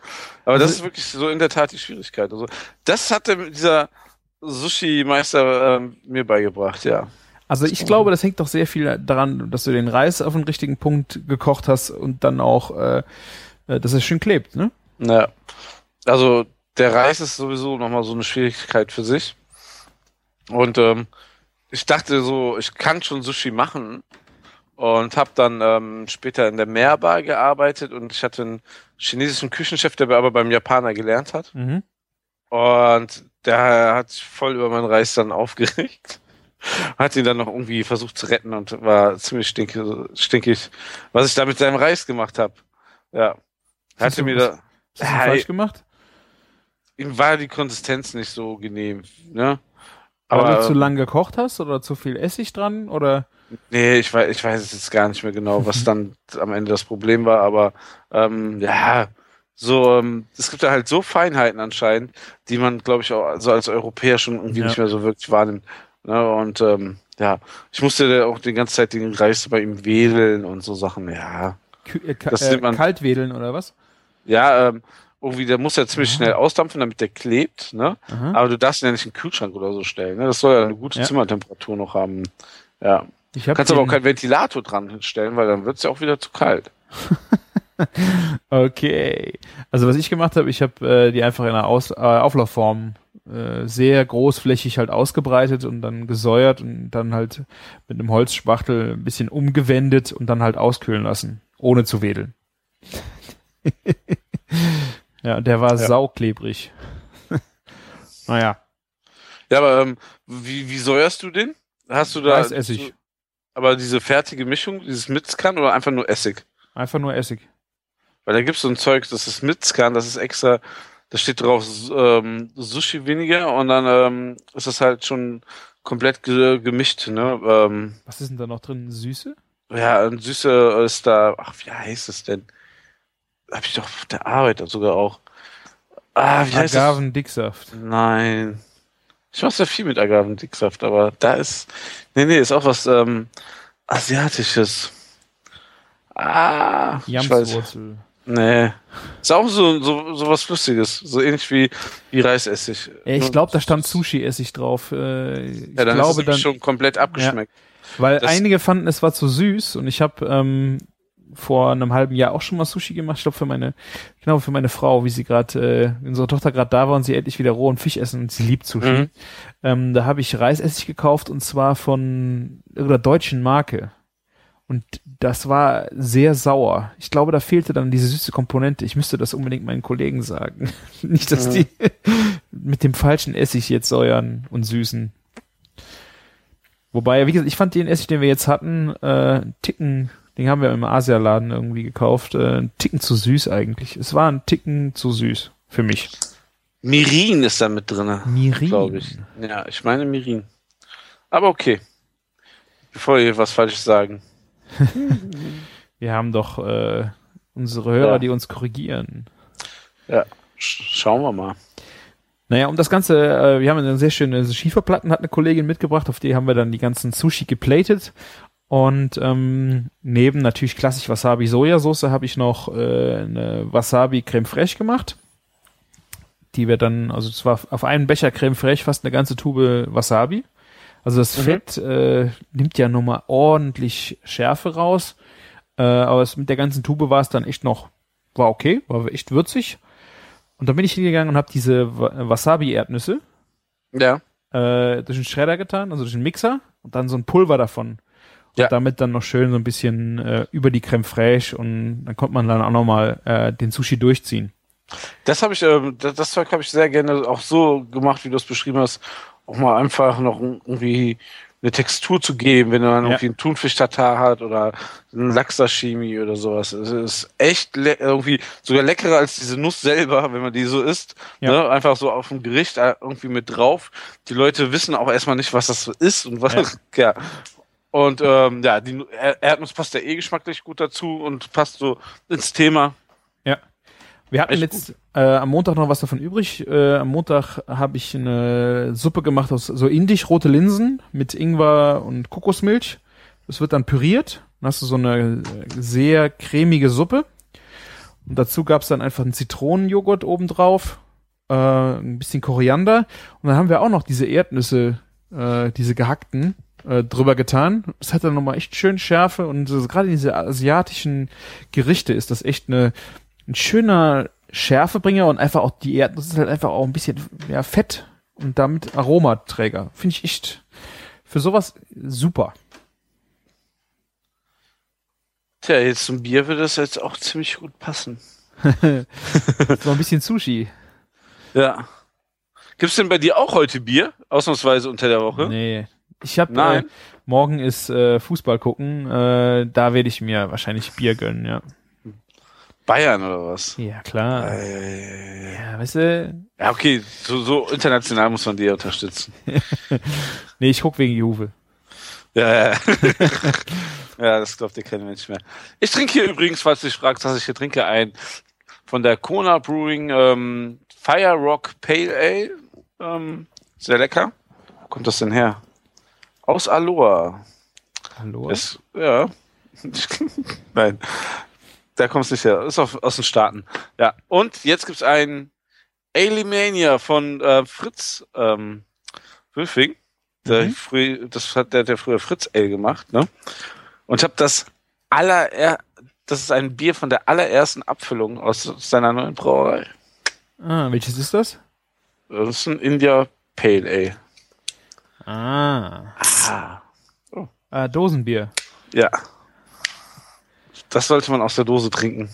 Aber das Also- ist wirklich so in der Tat die Schwierigkeit. Also, das hatte dieser Sushi-Meister ähm, mir beigebracht, ja. Also ich glaube, das hängt doch sehr viel daran, dass du den Reis auf den richtigen Punkt gekocht hast und dann auch, äh, äh, dass es schön klebt, ne? Ja. Also, der Reis ist sowieso nochmal so eine Schwierigkeit für sich. Und ähm, ich dachte so, ich kann schon Sushi machen und habe dann ähm, später in der Meerbar gearbeitet und ich hatte einen chinesischen Küchenchef, der aber beim Japaner gelernt hat. Mhm. Und der hat sich voll über meinen Reis dann *laughs* aufgeregt. Hat ihn dann noch irgendwie versucht zu retten und war ziemlich stinkig, stinkig was ich da mit seinem Reis gemacht habe. Ja. Hast Hatte du- mir da, hast du falsch gemacht? ihm war die Konsistenz nicht so genehm, ne? Weil Aber du zu lang gekocht hast oder zu viel Essig dran oder? Nee, ich weiß, ich weiß jetzt gar nicht mehr genau, was *laughs* dann am Ende das Problem war, aber ähm, ja, so, ähm, es gibt da halt so Feinheiten anscheinend, die man, glaube ich, auch so als Europäer schon irgendwie Ja. nicht mehr so wirklich wahrnimmt. Ne? Und ähm, ja, ich musste da auch die ganze Zeit den Reis bei ihm wedeln und so Sachen, ja. Äh, Das äh, man- Kaltwedeln oder was? Ja, ähm, irgendwie, der muss ja ziemlich schnell ausdampfen, damit der klebt, ne? Aha. Aber du darfst ihn ja nicht in den Kühlschrank oder so stellen. Ne? Das soll ja eine gute Ja. Zimmertemperatur noch haben. Ja. Ich Du hab kannst aber auch keinen Ventilator dran hinstellen, weil dann wird es ja auch wieder zu kalt. *laughs* Okay. Also was ich gemacht habe, ich habe äh, die einfach in einer Aus äh, Auflaufform äh, sehr großflächig halt ausgebreitet und dann gesäuert und dann halt mit einem Holzspachtel ein bisschen umgewendet und dann halt auskühlen lassen, ohne zu wedeln. *laughs* ja, der war Ja. sauklebrig. *laughs* naja, Ja, aber ähm, wie, wie säuerst du den? Hast du da. Reisessig. Aber diese fertige Mischung, dieses Mitzkan oder einfach nur Essig? einfach nur Essig. Weil da gibt's so ein Zeug, das ist Mitzkan, das ist extra, da steht drauf ähm, Sushi weniger und dann ähm, ist das halt schon komplett ge gemischt, ne? Ähm, Was ist denn da noch drin? Süße? Ja, ein süße ist da, ach, wie heißt es denn? Hab ich doch auf der Arbeit sogar auch. Ah, wie heißt das? Agavendicksaft. Nein. Ich mach sehr viel mit Agavendicksaft, aber da ist, nee, nee, ist auch was, ähm, Asiatisches. Ah. Jamswurzel. Nee. Ist auch so, so, so was Flüssiges. So ähnlich wie, wie Reisessig. Ja, ich Nur- glaube, da stand Sushi-Essig drauf. Äh, ich Ja, dann glaube ist es dann, schon komplett abgeschmeckt. weil das- einige fanden, es war zu süß und ich habe ähm, vor einem halben Jahr auch schon mal Sushi gemacht. Ich glaube für meine, genau für meine Frau, wie sie gerade, äh, unsere Tochter gerade da war und sie endlich wieder rohen Fisch essen und sie liebt Sushi. Mhm. Ähm, da habe ich Reisessig gekauft und zwar von irgendeiner deutschen Marke. Und das war sehr sauer. Ich glaube, da fehlte dann diese süße Komponente. Ich müsste das unbedingt meinen Kollegen sagen. *laughs* Nicht, dass Mhm. die *laughs* mit dem falschen Essig jetzt säuern und süßen. Wobei, wie gesagt, ich fand den Essig, den wir jetzt hatten, äh, Ticken, den haben wir im Asialaden irgendwie gekauft, äh, einen Ticken zu süß eigentlich. Es war ein Ticken zu süß für mich. Mirin ist da mit drinne, Mirin. glaube ich. Ja, ich meine Mirin. Aber okay. Bevor wir was Falsches sagen. *laughs* Wir haben doch äh, unsere Hörer, Ja. die uns korrigieren. Sch schauen wir mal. Naja, um das Ganze, äh, wir haben eine sehr schöne Schieferplatten, hat eine Kollegin mitgebracht, auf die haben wir dann die ganzen Sushi geplatet. Und ähm, neben natürlich klassisch Wasabi Sojasauce habe ich noch äh, eine Wasabi Creme Fraiche gemacht. Die wir dann, also es war auf einen Becher Creme Fraiche fast eine ganze Tube Wasabi. Also das Mhm. Fett äh, nimmt ja nochmal ordentlich Schärfe raus. Äh, aber es, mit der ganzen Tube war es dann echt noch, war okay, war echt würzig. Und dann bin ich hingegangen und habe diese Wa- Wasabi-Erdnüsse Ja. äh, durch den Schredder getan, also durch den Mixer und dann so ein Pulver davon. Ja. Und damit dann noch schön so ein bisschen äh, über die Creme fraiche und dann konnte man dann auch nochmal äh, den Sushi durchziehen. Das habe ich, ähm, das, das Zeug habe ich sehr gerne auch so gemacht, wie du es beschrieben hast. Auch mal einfach noch irgendwie eine Textur zu geben, wenn man Ja. irgendwie einen Thunfisch-Tatar hat oder einen Lachs-Sashimi oder sowas. Es ist echt irgendwie sogar leckerer als diese Nuss selber, wenn man die so isst. Ja. Ne? Einfach so auf dem Gericht äh, irgendwie mit drauf. Die Leute wissen auch erstmal nicht, was das ist und was, ja. *laughs* Und ähm, ja, die Nu- Er- Erdnuss passt ja eh geschmacklich gut dazu und passt so ins Thema. Wir hatten Echt jetzt äh, am Montag noch was davon übrig. Äh, am Montag habe ich eine Suppe gemacht aus so indisch rote Linsen mit Ingwer und Kokosmilch. Das wird dann püriert. Dann hast du so eine sehr cremige Suppe. Und dazu gab's dann einfach einen Zitronenjoghurt obendrauf, äh, ein bisschen Koriander. Und dann haben wir auch noch diese Erdnüsse, äh, diese gehackten, äh, drüber getan. Das hat dann nochmal echt schön Schärfe. Und so, gerade diese asiatischen Gerichte ist das echt eine ein schöner Schärfebringer und einfach auch die Erdnuss ist halt einfach auch ein bisschen ja, Fett und damit Aromaträger. Finde ich echt für sowas super. Tja, jetzt zum Bier würde das jetzt auch ziemlich gut passen. *laughs* So ein bisschen Sushi. Ja. Gibt's denn bei dir auch heute Bier? Ausnahmsweise unter der Woche? Nee. Ich habe äh, morgen ist äh, Fußball gucken. Äh, da werde ich mir wahrscheinlich Bier gönnen, ja. Bayern oder was? Ja, klar. Äh, Ja, weißt du? ja, okay, so, so international muss man die unterstützen. *laughs* Nee, ich guck wegen Juve. Ja, ja. *laughs* ja, das glaubt dir kein Mensch mehr. Ich trinke hier übrigens, falls du dich fragst, was ich hier trinke, ein von der Kona Brewing ähm, Fire Rock Pale Ale. Ähm, sehr lecker. Wo kommt das denn her? Aus Aloha. Hallo? Ist, ja. *laughs* Nein. Da kommst du nicht her. Ist auf, aus den Staaten. Ja. Und jetzt gibt's ein Alimania von äh, Fritz ähm, Wülfing. Der Mhm. früh, das hat der, der früher Fritz Ale gemacht, ne? Und ich habe das aller, das ist ein Bier von der allerersten Abfüllung aus seiner neuen Brauerei. Ah, welches ist das? Das ist ein India Pale Ale. Ah. Ah. ah Dosenbier. Ja. Das sollte man aus der Dose trinken.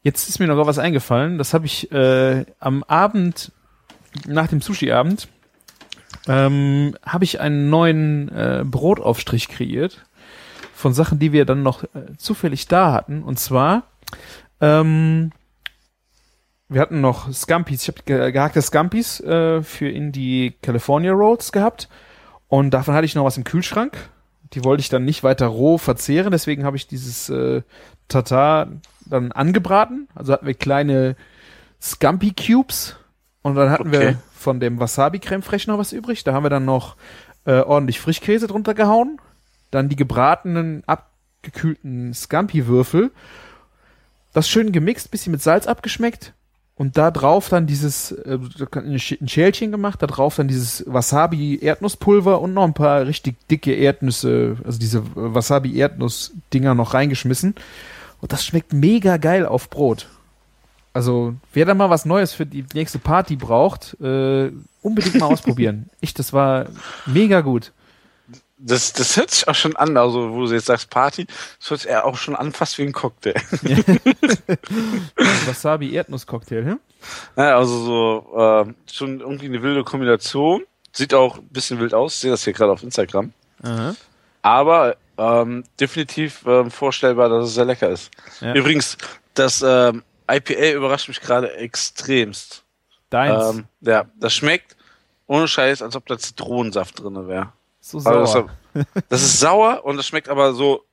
Jetzt ist mir noch was eingefallen. Das habe ich äh, am Abend nach dem Sushi-Abend ähm, habe ich einen neuen äh, Brotaufstrich kreiert von Sachen, die wir dann noch äh, zufällig da hatten. Und zwar ähm, wir hatten noch Scampis. Ich habe ge gehackte Scampis äh, für in die California Rolls gehabt und davon hatte ich noch was im Kühlschrank. Die wollte ich dann nicht weiter roh verzehren, deswegen habe ich dieses äh, Tatar dann angebraten. Also hatten wir kleine Scampi Cubes und dann hatten Okay. wir von dem Wasabi Creme Fraiche noch was übrig. Da haben wir dann noch äh, ordentlich Frischkäse drunter gehauen dann die gebratenen, abgekühlten Scampi-Würfel, das schön gemixt, bisschen mit Salz abgeschmeckt und da drauf dann dieses, äh, ein Schälchen gemacht, da drauf dann dieses Wasabi-Erdnusspulver und noch ein paar richtig dicke Erdnüsse, also diese Wasabi-Erdnuss-Dinger noch reingeschmissen. Und das schmeckt mega geil auf Brot. Also, wer da mal was Neues für die nächste Party braucht, äh, unbedingt mal *laughs* ausprobieren. Ich, das war mega gut. Das, das hört sich auch schon an, also wo du jetzt sagst Party, das hört sich auch schon an, fast wie ein Cocktail. *laughs* Wasabi-Erdnuss-Cocktail, hm? Ja, also so äh, schon irgendwie eine wilde Kombination. Sieht auch ein bisschen wild aus, ich sehe das hier gerade auf Instagram. Aha. Aber ähm, definitiv ähm, vorstellbar, dass es sehr lecker ist. Ja. Übrigens, das ähm, IPA überrascht mich gerade extremst. Deins. Ähm, ja, das schmeckt ohne Scheiß, als ob da Zitronensaft drin wäre. So Also sauer. Das, das ist sauer und das schmeckt aber so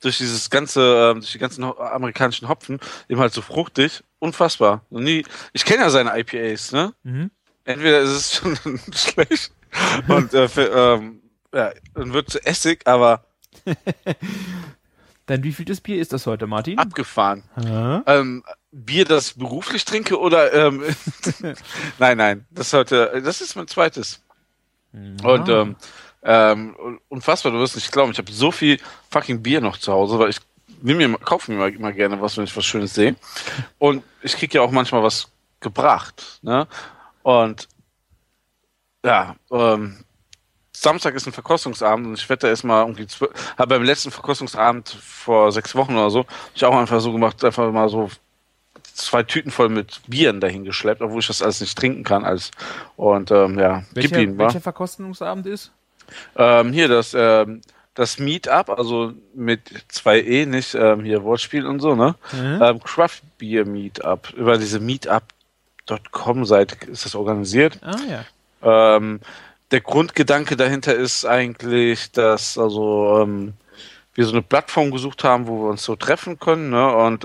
durch dieses ganze, ähm, durch die ganzen amerikanischen Hopfen eben halt so fruchtig. Unfassbar. Nie, ich kenne ja seine IPAs, ne? Mhm. Entweder ist es *laughs* schon schlecht und äh, für, ähm, ja, dann wird zu Essig, aber *laughs* Dann wie viel das Bier ist das heute, Martin? abgefahren. Ähm, Bier, das ich beruflich trinke oder ähm, *laughs* nein, nein, das heute, das ist mein zweites. Und Ah. ähm, ähm, unfassbar, du wirst nicht glauben, ich habe so viel fucking Bier noch zu Hause, weil ich nehme mir, kaufe mir immer gerne was, wenn ich was Schönes sehe. Und ich kriege ja auch manchmal was gebracht. Ne? Und ja, ähm, Samstag ist ein Verkostungsabend und ich wette erst mal irgendwie zwölf, habe beim letzten Verkostungsabend vor sechs Wochen oder so, ich auch einfach so gemacht, einfach mal so zwei Tüten voll mit Bieren dahin geschleppt, obwohl ich das alles nicht trinken kann. Als, und ähm, ja, gib welcher, ihn, wa? welcher Verkostungsabend ist? Ähm, hier das, ähm, das Meetup, also mit zwei E, nicht ähm, hier Wortspiel und so, ne? Mhm. Ähm, Craft Beer Meetup. Über diese Meetup.com Seite ist das organisiert. Ah ja. Ähm, der Grundgedanke dahinter ist eigentlich, dass also ähm, wir so eine Plattform gesucht haben, wo wir uns so treffen können, ne? Und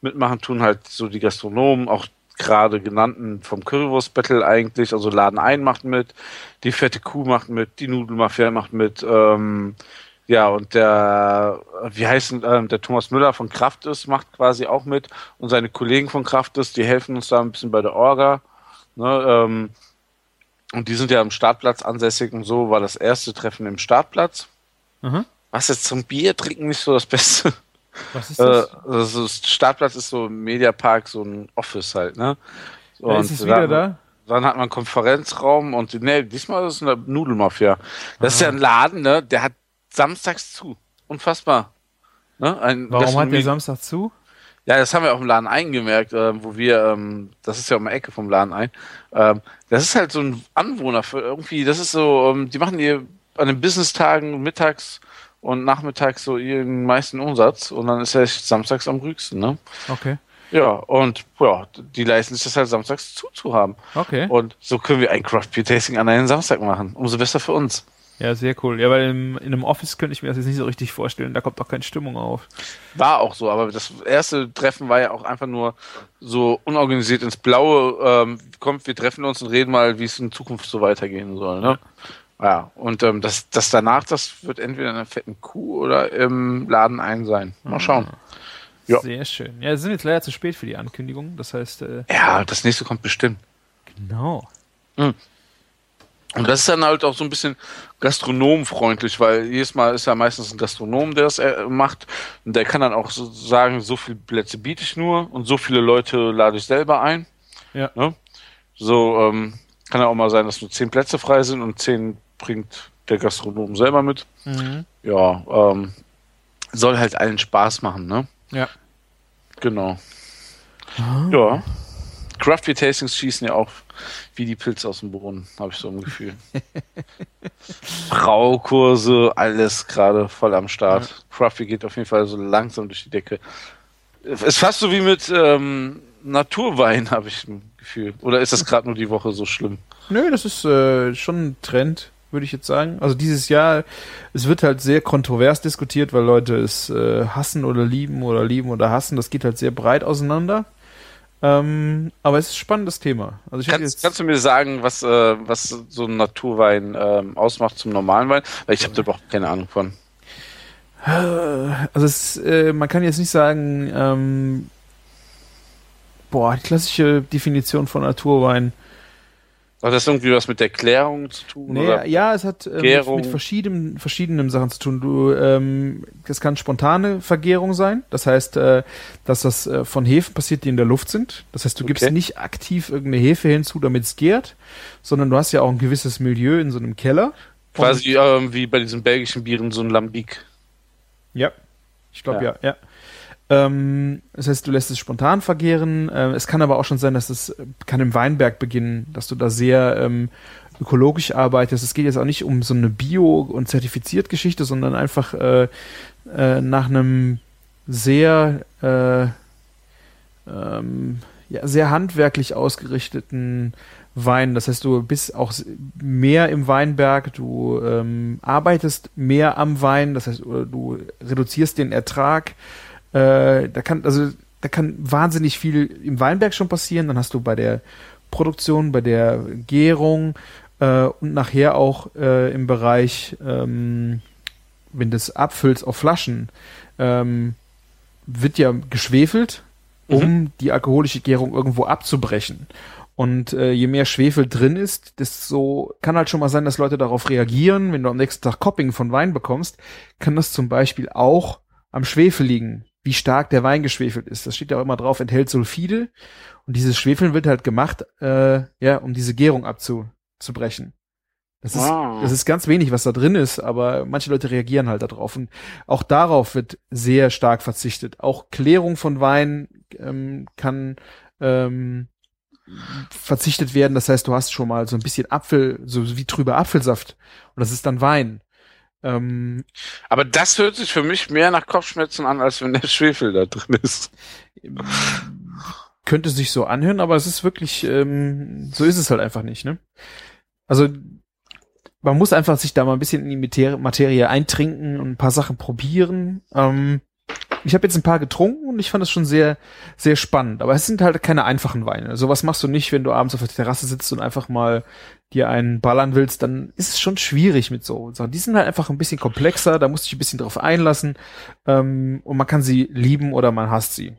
mitmachen tun halt so die Gastronomen, auch gerade genannten vom Currywurst Battle eigentlich, also Laden ein macht mit, die fette Kuh macht mit, die Nudelmafia macht mit, ähm, ja, und der, wie heißt denn, ähm, der Thomas Müller von Kraftes macht quasi auch mit und seine Kollegen von Kraftes, die helfen uns da ein bisschen bei der Orga. Ne, ähm, und die sind ja am Startplatz ansässig und so war das erste Treffen im Startplatz. Mhm. Was jetzt zum Bier trinken nicht so das Beste. Was ist Äh, das? also das Startplatz ist so im Mediapark, so ein Office halt, ne? da ist es wieder dann, da? Dann hat man einen Konferenzraum und nee, diesmal ist es eine Nudelmafia. Das ist ja ein Laden, ne? Der hat samstags zu. Unfassbar. Ne? Ein Warum hat der Samstag zu? ja, das haben wir auch im Laden eingemerkt, ähm, wo wir, ähm, das ist ja um die Ecke vom Laden ein. Ähm, das ist halt so ein Anwohner für irgendwie, das ist so, ähm, die machen ihr an den Business-Tagen mittags und nachmittags so ihren meisten Umsatz und dann ist er samstags am rügsten, ne? Okay. Ja, und ja, die leisten sich das halt samstags zuzuhaben. Okay. Und so können wir ein Craft Beer Tasting an einem Samstag machen. Umso besser für uns. Ja, sehr cool. Ja, weil im, in einem Office könnte ich mir das jetzt nicht so richtig vorstellen. Da kommt auch keine Stimmung auf. War auch so, aber das erste Treffen war ja auch einfach nur so unorganisiert ins Blaue. Ähm, kommt, wir treffen uns und reden mal, wie es in Zukunft so weitergehen soll. Ne? Ja, und ähm, das, das danach, das wird entweder in einer fetten Kuh oder im Laden ein sein. Mal schauen. Ja. Sehr schön. Ja, sind jetzt leider zu spät für die Ankündigung. Das heißt, äh, Ja, das nächste kommt bestimmt. genau. Und das ist dann halt auch so ein bisschen gastronomfreundlich, weil jedes Mal ist ja meistens ein Gastronom, der das äh, macht. Und der kann dann auch so sagen, so viele Plätze biete ich nur und so viele Leute lade ich selber ein. Ja. Ne? So ähm, kann ja auch mal sein, dass nur zehn Plätze frei sind und zehn bringt der Gastronom selber mit. Mhm. Ja, ähm, soll halt allen Spaß machen, ne? Ja. Genau. Ja. Craft Beer Tastings schießen ja auch wie die Pilze aus dem Boden, habe ich so ein Gefühl. *laughs* Braukurse, alles gerade voll am Start. Craft Beer geht auf jeden Fall so langsam durch die Decke. Ist fast so wie mit ähm, Naturwein, habe ich ein Gefühl. Oder ist das gerade nur die Woche so schlimm? Nö, das ist äh, schon ein Trend, würde ich jetzt sagen. Also dieses Jahr, es wird halt sehr kontrovers diskutiert, weil Leute es äh, hassen oder lieben oder lieben oder hassen. Das geht halt sehr breit auseinander. Ähm, aber es ist ein spannendes Thema. Also Kannst, jetzt, kannst du mir sagen, was, äh, was so ein Naturwein ähm, ausmacht zum normalen Wein? Weil ich habe da überhaupt keine Ahnung von. also es, äh, man kann jetzt nicht sagen, ähm, boah, die klassische Definition von Naturwein. Hat das irgendwie was mit der Klärung zu tun? Nee, oder? ja, es hat äh, mit, mit verschiedenen, verschiedenen Sachen zu tun. Du, ähm, das kann spontane Vergärung sein. Das heißt, äh, dass das äh, von Hefen passiert, die in der Luft sind. Das heißt, du gibst Okay. nicht aktiv irgendeine Hefe hinzu, damit es gärt, sondern du hast ja auch ein gewisses Milieu in so einem Keller. Quasi ähm, wie bei diesen belgischen Bieren so ein Lambic. Ja, ich glaube Ja. ja. ja. Ähm, das heißt, du lässt es spontan vergären. Äh, es kann aber auch schon sein, dass es kann im Weinberg beginnen, dass du da sehr ähm, ökologisch arbeitest. Es geht jetzt auch nicht um so eine Bio- und zertifiziert Geschichte, sondern einfach äh, äh, nach einem sehr äh, ähm, ja, sehr handwerklich ausgerichteten Wein. Das heißt, du bist auch mehr im Weinberg, du ähm, arbeitest mehr am Wein, das heißt, du reduzierst den Ertrag. Äh, da kann, also da kann wahnsinnig viel im Weinberg schon passieren. Dann hast du bei der Produktion, bei der Gärung äh, und nachher auch äh, im Bereich, ähm, wenn des abfüllst auf Flaschen, ähm, wird ja geschwefelt, um die alkoholische Gärung irgendwo abzubrechen. Und äh, je mehr Schwefel drin ist, desto kann halt schon mal sein, dass Leute darauf reagieren. Wenn du am nächsten Tag Copping von Wein bekommst, kann das zum Beispiel auch am Schwefel liegen, wie stark der Wein geschwefelt ist. Das steht ja auch immer drauf, enthält Sulfide. Und dieses Schwefeln wird halt gemacht, äh, ja, um diese Gärung abzubrechen. Das ist, Ah. das ist ganz wenig, was da drin ist, aber manche Leute reagieren halt darauf. Und auch darauf wird sehr stark verzichtet. Auch Klärung von Wein ähm, kann ähm, verzichtet werden. Das heißt, du hast schon mal so ein bisschen Apfel, so wie trüber Apfelsaft. Und das ist dann Wein. Ähm, Aber das hört sich für mich mehr nach Kopfschmerzen an, als wenn der Schwefel da drin ist. könnte sich so anhören, aber es ist wirklich, ähm, so ist es halt einfach nicht, ne? Also man muss einfach sich da mal ein bisschen in die Materie, Materie eintrinken und ein paar Sachen probieren. Ähm, ich habe jetzt ein paar getrunken und ich fand es schon sehr, sehr spannend. Aber es sind halt keine einfachen Weine. Sowas machst du nicht, wenn du abends auf der Terrasse sitzt und einfach mal dir einen ballern willst, dann ist es schon schwierig mit so Sachen. Die sind halt einfach ein bisschen komplexer, da musst du dich ein bisschen drauf einlassen. Ähm, und man kann sie lieben oder man hasst sie.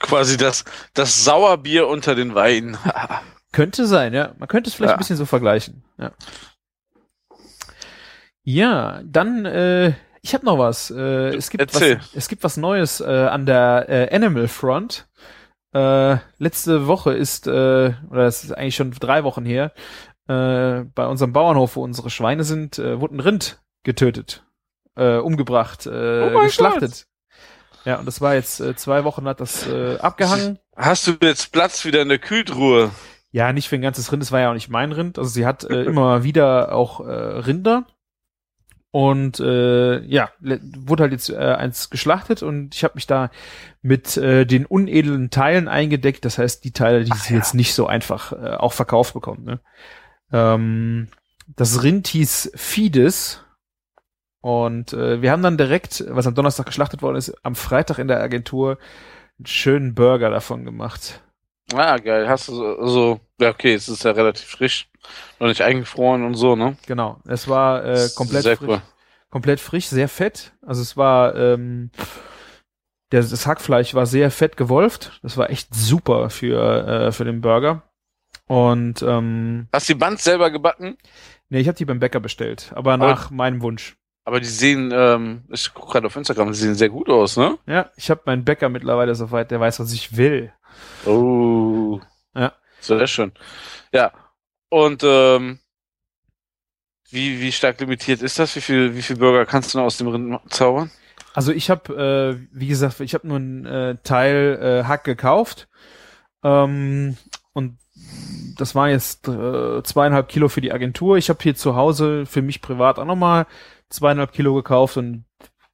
Quasi das, das Sauerbier unter den Weinen. *laughs* Könnte sein, ja. Man könnte es vielleicht Ja. ein bisschen so vergleichen. Ja, ja dann, äh, ich habe noch was. Äh, es, gibt was es gibt was Neues äh, an der äh, Animal Front. Äh, letzte Woche ist, äh, oder es ist eigentlich schon drei Wochen her, äh, bei unserem Bauernhof, wo unsere Schweine sind, äh, wurde ein Rind getötet, äh, umgebracht, äh, Oh geschlachtet. Ja, und das war jetzt äh, zwei Wochen hat das äh, abgehangen. Hast du jetzt Platz wieder in der Kühltruhe? Ja, nicht für ein ganzes Rind, es war ja auch nicht mein Rind. Also sie hat äh, immer *laughs* wieder auch äh, Rinder. Und äh, ja, wurde halt jetzt äh, eins geschlachtet und ich habe mich da mit äh, den unedlen Teilen eingedeckt. Das heißt, die Teile, die sie ja. jetzt nicht so einfach äh, auch verkauft bekommen. Ne? Ähm, das Rind hieß Fides. Und äh, wir haben dann direkt, was am Donnerstag geschlachtet worden ist, am Freitag in der Agentur einen schönen Burger davon gemacht. Ah, geil. Hast du so, so ja, okay, es ist ja relativ frisch. Noch nicht eingefroren und so, ne? Genau, es war äh, komplett Sehr frisch, cool. komplett frisch, sehr fett. Also es war ähm, der, das Hackfleisch war sehr fett gewolft. Das war echt super für äh, für den Burger. Und ähm, Hast du die Band selber gebacken? nee, ich habe die beim Bäcker bestellt, aber nach meinem Wunsch. Aber die sehen, ähm, ich gucke gerade auf Instagram, die sehen sehr gut aus, ne? Ja, ich habe meinen Bäcker mittlerweile soweit, der weiß, was ich will. Oh. Ja. Sehr schön. Ja. Und ähm, wie, wie stark limitiert ist das? Wie viel, wie viel Burger kannst du noch aus dem Rind zaubern? Also ich habe, äh, wie gesagt, ich habe nur einen äh, Teil äh, Hack gekauft ähm, und das waren jetzt äh, zweieinhalb Kilo für die Agentur. Ich habe hier zu Hause für mich privat auch nochmal zweieinhalb Kilo gekauft und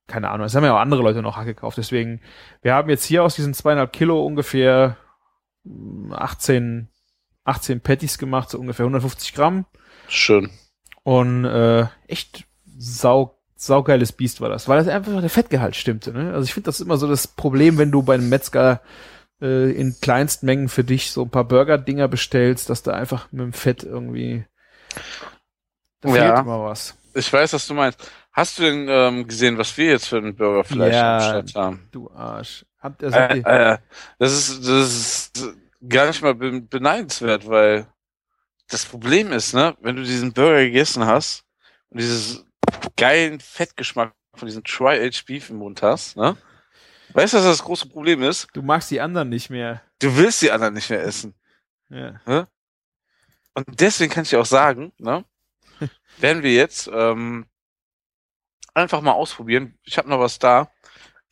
keine Ahnung, es haben ja auch andere Leute noch Hack gekauft. Deswegen, wir haben jetzt hier aus diesen zweieinhalb Kilo ungefähr mm, 18, 18 Patties gemacht, so ungefähr 150 Gramm. Schön. Und äh, echt sau, saugeiles Biest war das, weil das einfach der Fettgehalt stimmte. Ne? Also ich finde das immer so das Problem, wenn du bei einem Metzger äh, in Kleinstmengen für dich so ein paar Burger-Dinger bestellst, dass da einfach mit dem Fett irgendwie da Ja. fehlt immer was. Ich weiß, was du meinst. Hast du denn ähm, gesehen, was wir jetzt für ein Burgerfleisch Ja. am Start haben? Du Arsch. Habt ihr, Äh, äh, das ist das ist gar nicht mal be beneidenswert, weil das Problem ist, ne, wenn du diesen Burger gegessen hast und dieses geilen Fettgeschmack von diesem Tri-Age Beef im Mund hast, ne? Weißt du, was das große Problem ist? du magst die anderen nicht mehr. Du willst die anderen nicht mehr essen. Ja. Und deswegen kann ich dir auch sagen, ne, *laughs* werden wir jetzt ähm, einfach mal ausprobieren. Ich habe noch was da.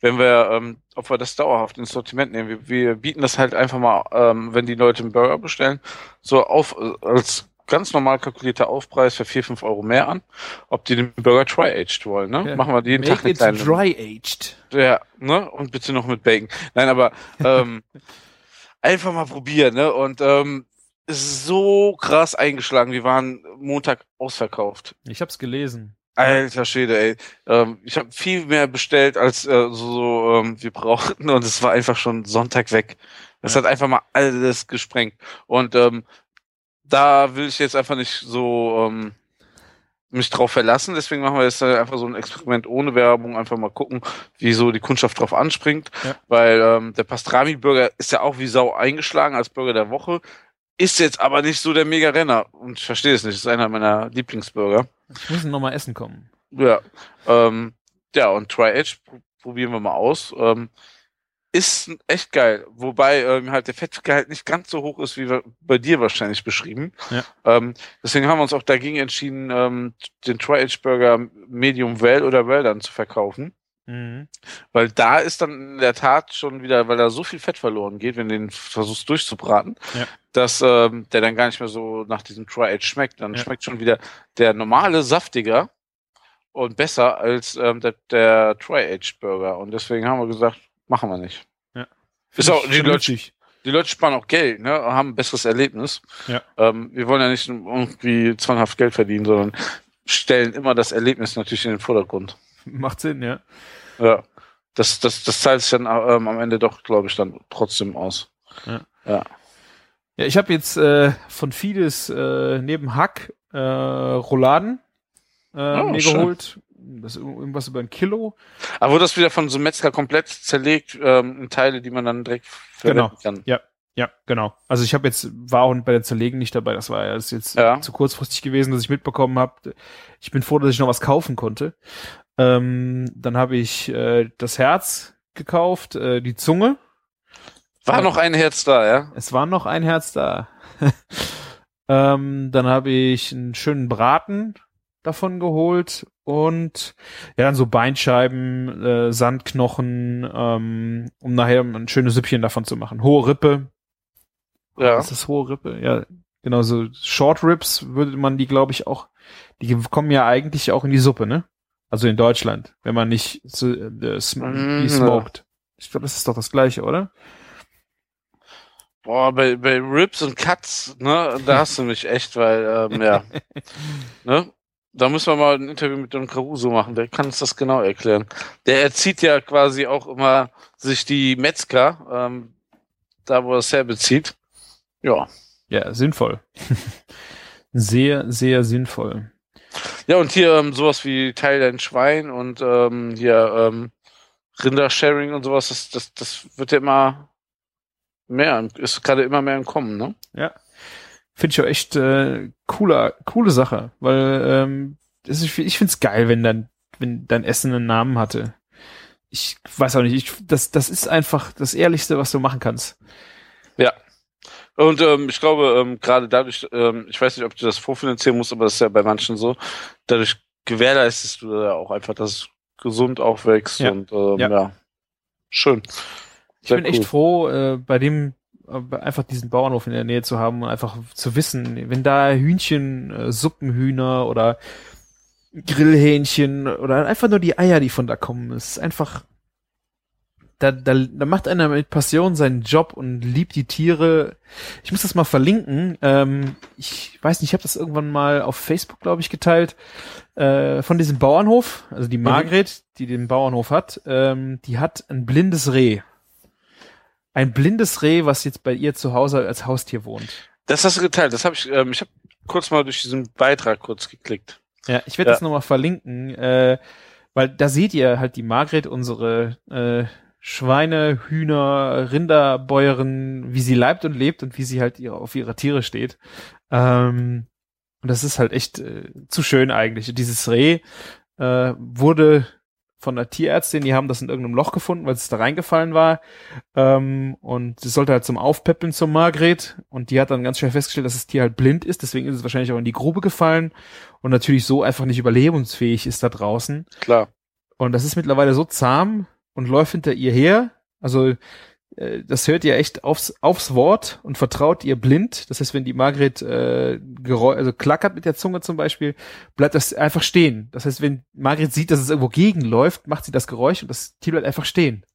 Wenn wir, ähm, ob wir das dauerhaft ins Sortiment nehmen. Wir, wir bieten das halt einfach mal, ähm, wenn die Leute einen Burger bestellen, so auf äh, als ganz normal kalkulierter Aufpreis für 4, 5 Euro mehr an, ob die den Burger Tri-Aged wollen. Ne? Ja. Machen wir jeden Tag Make eine it kleine dry-aged. ja, ne? Und bitte noch mit Bacon. Nein, aber ähm, *laughs* einfach mal probieren, ne? Und ähm, es ist so krass eingeschlagen. Wir waren Montag ausverkauft. Ich hab's gelesen. Alter Schwede, ey. Ähm, ich habe viel mehr bestellt, als äh, so, so ähm, wir brauchten und es war einfach schon Sonntag weg. Das Ja. hat einfach mal alles gesprengt. Und ähm, da will ich jetzt einfach nicht so ähm, mich drauf verlassen. Deswegen machen wir jetzt einfach so ein Experiment ohne Werbung. Einfach mal gucken, wie so die Kundschaft drauf anspringt. Ja. Weil ähm, der Pastrami-Burger ist ja auch wie Sau eingeschlagen als Burger der Woche. Ist jetzt aber nicht so der Mega-Renner. Und ich verstehe es nicht. Das ist einer meiner Lieblingsburger. Ich muss noch mal essen kommen. Ja, ähm, ja, und Tri-Edge pr- probieren wir mal aus. Ähm, ist echt geil. Wobei ähm, halt der Fettgehalt nicht ganz so hoch ist, wie bei dir wahrscheinlich beschrieben. Ja. Ähm, deswegen haben wir uns auch dagegen entschieden, ähm, den Tri-Edge Burger Medium Well oder Well dann zu verkaufen. Mhm. Weil da ist dann in der Tat schon wieder, weil da so viel Fett verloren geht, wenn du den versuchst durchzubraten, Ja. dass ähm, der dann gar nicht mehr so nach diesem Tri-Age schmeckt. Dann Ja. schmeckt schon wieder der normale saftiger und besser als ähm, der, der Tri-Age Burger. Und deswegen haben wir gesagt, machen wir nicht. Ist Find auch- die Leute-. Die Leute sparen auch Geld, ne, haben ein besseres Erlebnis. Ja. Ähm, wir wollen ja nicht irgendwie zwanghaft Geld verdienen, sondern stellen immer das Erlebnis natürlich in den Vordergrund. Macht Sinn, ja. Ja. Das, das, das zahlt sich dann ähm, am Ende doch, glaube ich, dann trotzdem aus. Ja, ich habe jetzt äh, von Fides äh, neben Hack äh, Rouladen äh, Oh, mir schön. geholt. Das ist irgendwas über ein Kilo. Aber wurde das wieder von so einem Metzger komplett zerlegt ähm, in Teile, die man dann direkt verwenden kann. Ja, genau. Also ich habe jetzt, war auch bei der Zerlegen nicht dabei. Das war ja das ist jetzt Ja. zu kurzfristig gewesen, dass ich mitbekommen habe. Ich bin froh, dass ich noch was kaufen konnte. Ähm, dann habe ich äh, das Herz gekauft, äh, die Zunge. War Ja. noch ein Herz da, ja? Es war noch ein Herz da. *laughs* ähm, dann habe ich einen schönen Braten davon geholt und ja, dann so Beinscheiben, äh, Sandknochen, ähm, um nachher ein schönes Süppchen davon zu machen. Hohe Rippe. Ja. Ist das hohe Rippe? Ja, genau, so Short Ribs würde man die, glaube ich, auch, die kommen ja eigentlich auch in die Suppe, ne? Also in Deutschland, wenn man nicht so, äh, sm Mm, die smoked. Ich glaube, das ist doch das gleiche, oder? Boah, bei, bei Rips und Cuts, ne, da hast du mich echt, weil, ähm, ja. *laughs* ne? Da müssen wir mal ein Interview mit Don Caruso machen, der kann uns das genau erklären. Der erzieht ja quasi auch immer sich die Metzger, ähm, da wo er es herbezieht. Ja. Ja, sinnvoll. *laughs* sehr, sehr sinnvoll. Ja, und hier ähm, sowas wie Teil dein Schwein und ähm, hier ähm, Rindersharing und sowas, das, das, das wird ja immer mehr, ist gerade immer mehr im Kommen, ne? Ja. Finde ich auch echt äh, cooler, coole Sache, weil ähm, ist, ich finde es geil, wenn dann, wenn dein Essen einen Namen hatte. Ich weiß auch nicht, ich, das, das ist einfach das Ehrlichste, was du machen kannst. Und ähm, ich glaube, ähm, gerade dadurch, ähm, ich weiß nicht, ob du das vorfinanzieren musst, aber das ist ja bei manchen so, dadurch gewährleistest du ja auch einfach, dass es gesund aufwächst Ja. und ähm, Ja. ja. Schön. Ich Sehr bin echt cool. froh, äh, bei dem einfach diesen Bauernhof in der Nähe zu haben und einfach zu wissen, wenn da Hühnchen, äh, Suppenhühner oder Grillhähnchen oder einfach nur die Eier, die von da kommen, es ist einfach da, da, da macht einer mit Passion seinen Job und liebt die Tiere. Ich muss das mal verlinken. Ähm, ich weiß nicht, ich habe das irgendwann mal auf Facebook, glaube ich, geteilt. Äh, von diesem Bauernhof, also die Margret, die den Bauernhof hat, ähm, die hat ein blindes Reh. Ein blindes Reh, was jetzt bei ihr zu Hause als Haustier wohnt. Das hast du geteilt. Das habe ich, ähm, ich habe kurz mal durch diesen Beitrag kurz geklickt. Ja, ich werde Ja. das nochmal verlinken, äh, weil da seht ihr halt die Margret, unsere äh, Schweine, Hühner, Rinderbäuerin, wie sie leibt und lebt und wie sie halt ihre, auf ihre Tiere steht. Ähm, und das ist halt echt äh, zu schön eigentlich. Dieses Reh äh, wurde von der Tierärztin, die haben das in irgendeinem Loch gefunden, weil es da reingefallen war. Ähm, und es sollte halt zum Aufpäppeln zur Margret. Und die hat dann ganz schnell festgestellt, dass das Tier halt blind ist. Deswegen ist es wahrscheinlich auch in die Grube gefallen. Und natürlich so einfach nicht überlebensfähig ist da draußen. Klar. Und das ist mittlerweile so zahm und läuft hinter ihr her. Also das hört ihr echt aufs, aufs Wort und vertraut ihr blind. Das heißt, wenn die Margret äh, Gereu also klackert mit der Zunge zum Beispiel, bleibt das einfach stehen. Das heißt, wenn Margret sieht, dass es irgendwo gegenläuft, macht sie das Geräusch und das Tier bleibt einfach stehen.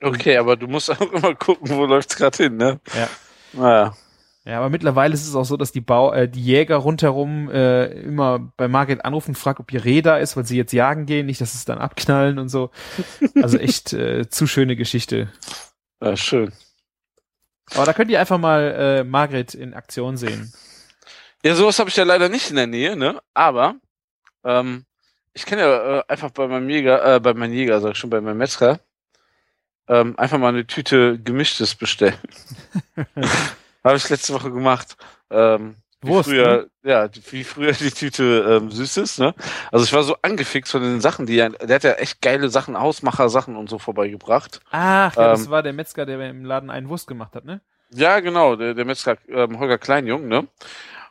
Okay, aber du musst auch immer gucken, wo läuft's gerade hin, ne? Ja. Naja. Ja, aber mittlerweile ist es auch so, dass die Bau äh, die Jäger rundherum äh, immer bei Margret anrufen und fragen, ob ihr Reh da ist, weil sie jetzt jagen gehen, nicht, dass es dann abknallen und so. Also echt äh, zu schöne Geschichte. Ja, schön. Aber da könnt ihr einfach mal äh, Margret in Aktion sehen. Ja, sowas habe ich ja leider nicht in der Nähe, ne? Aber ähm, ich kann ja äh, einfach bei meinem Jäger, äh, bei meinem Jäger, sag ich schon, bei meinem Metzger, ähm, einfach mal eine Tüte gemischtes bestellen. *laughs* *laughs* habe ich letzte Woche gemacht. Ähm, wie Wurst, früher, ja, die- wie früher die Tüte ähm, Süßes, ne? Also ich war so angefixt von den Sachen, die er, der hat ja echt geile Sachen, Hausmacher-Sachen und so vorbeigebracht. Ach, ja, das Ähm, war der Metzger, der im Laden einen Wurst gemacht hat, ne? Ja, genau, der, der Metzger ähm, Holger Kleinjung, ne?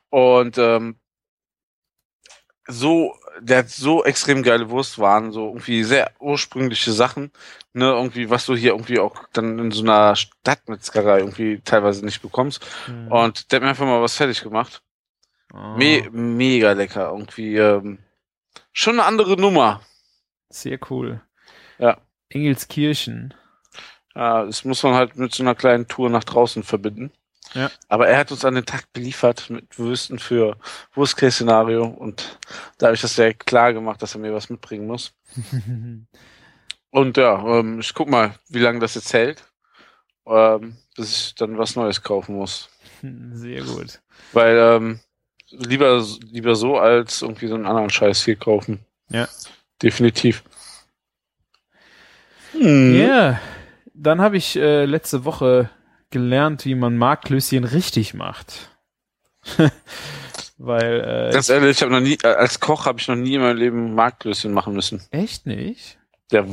Und ähm, so, der hat so extrem geile Wurstwaren, so irgendwie sehr ursprüngliche Sachen, ne? Irgendwie, was du hier irgendwie auch dann in so einer Stadtmetzgerei irgendwie teilweise nicht bekommst. Hm. Und der hat mir einfach mal was fertig gemacht. Oh, Me mega lecker, irgendwie ähm, schon eine andere Nummer. sehr cool. Ja. Engelskirchen. Ja, das muss man halt mit so einer kleinen Tour nach draußen verbinden. Ja. Aber er hat uns an den Tag beliefert mit Würsten für Worst-Case-Szenario und da habe ich das sehr klar gemacht, dass er mir was mitbringen muss. *laughs* Und ja, ähm, ich guck mal, wie lange das jetzt hält, ähm, bis ich dann was Neues kaufen muss. sehr gut. Weil ähm, lieber, lieber so, als irgendwie so einen anderen Scheiß hier kaufen. Ja. Definitiv. Hm. Ja, dann habe ich äh, letzte Woche gelernt, wie man Marklöschen richtig macht. *laughs* Weil, äh, Ganz ehrlich, ich habe noch nie, äh, als Koch habe ich noch nie in meinem Leben Marklöschen machen müssen. echt nicht? Ja,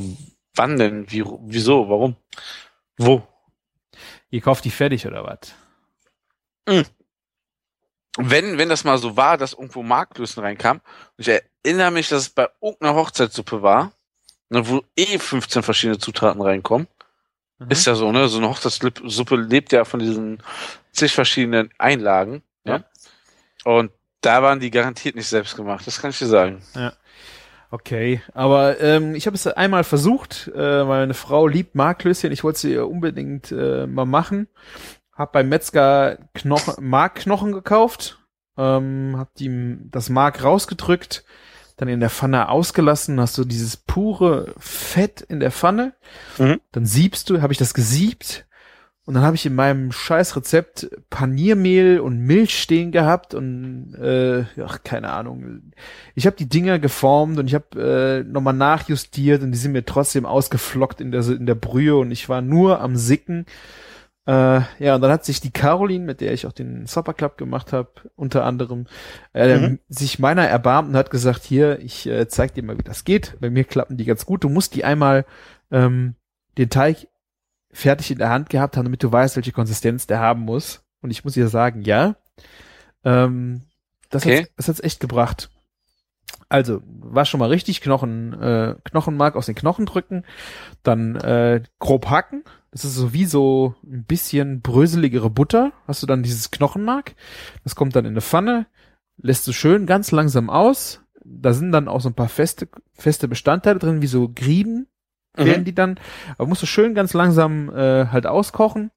wann denn? Wie, wieso? Warum? Wo? Ihr kauft die fertig oder was? Wenn, wenn das mal so war, dass irgendwo Marklösen reinkam, ich erinnere mich, dass es bei irgendeiner Hochzeitssuppe war, ne, wo eh 15 verschiedene Zutaten reinkommen. Mhm. Ist ja so, ne? So eine Hochzeitssuppe lebt ja von diesen zig verschiedenen Einlagen. Ja. Und da waren die garantiert nicht selbst gemacht, das kann ich dir sagen. Okay, aber ähm, ich habe es einmal versucht, äh, meine Frau liebt Marklöschen, ich wollte sie unbedingt äh, mal machen. Hab beim Metzger Knochen, Markknochen gekauft, ähm, hab die, das Mark rausgedrückt, dann in der Pfanne ausgelassen, hast du dieses pure Fett in der Pfanne, Mhm. dann siebst du, habe ich das gesiebt und dann habe ich in meinem scheiß Rezept Paniermehl und Milch stehen gehabt und äh, ach, keine Ahnung. Ich habe die Dinger geformt und ich habe äh, nochmal nachjustiert und die sind mir trotzdem ausgeflockt in der in der Brühe und ich war nur am Sicken. Äh, ja, und dann hat sich die Caroline, mit der ich auch den Supper Club gemacht habe, unter anderem, äh, Mhm. sich meiner erbarmt und hat gesagt, hier, ich äh, zeig dir mal, wie das geht. Bei mir klappen die ganz gut. Du musst die einmal ähm, den Teig fertig in der Hand gehabt haben, damit du weißt, welche Konsistenz der haben muss. Und ich muss dir sagen, ja. Ähm, das Okay. hat das hat's echt gebracht. Also, war schon mal richtig, Knochen, äh, Knochenmark aus den Knochen drücken, dann äh, grob hacken. Das ist so wie so ein bisschen bröseligere Butter. Hast du dann dieses Knochenmark. Das kommt dann in eine Pfanne, lässt du schön ganz langsam aus. Da sind dann auch so ein paar feste, feste Bestandteile drin, wie so Grieben Mhm. werden die dann. Aber musst du schön ganz langsam äh, halt auskochen.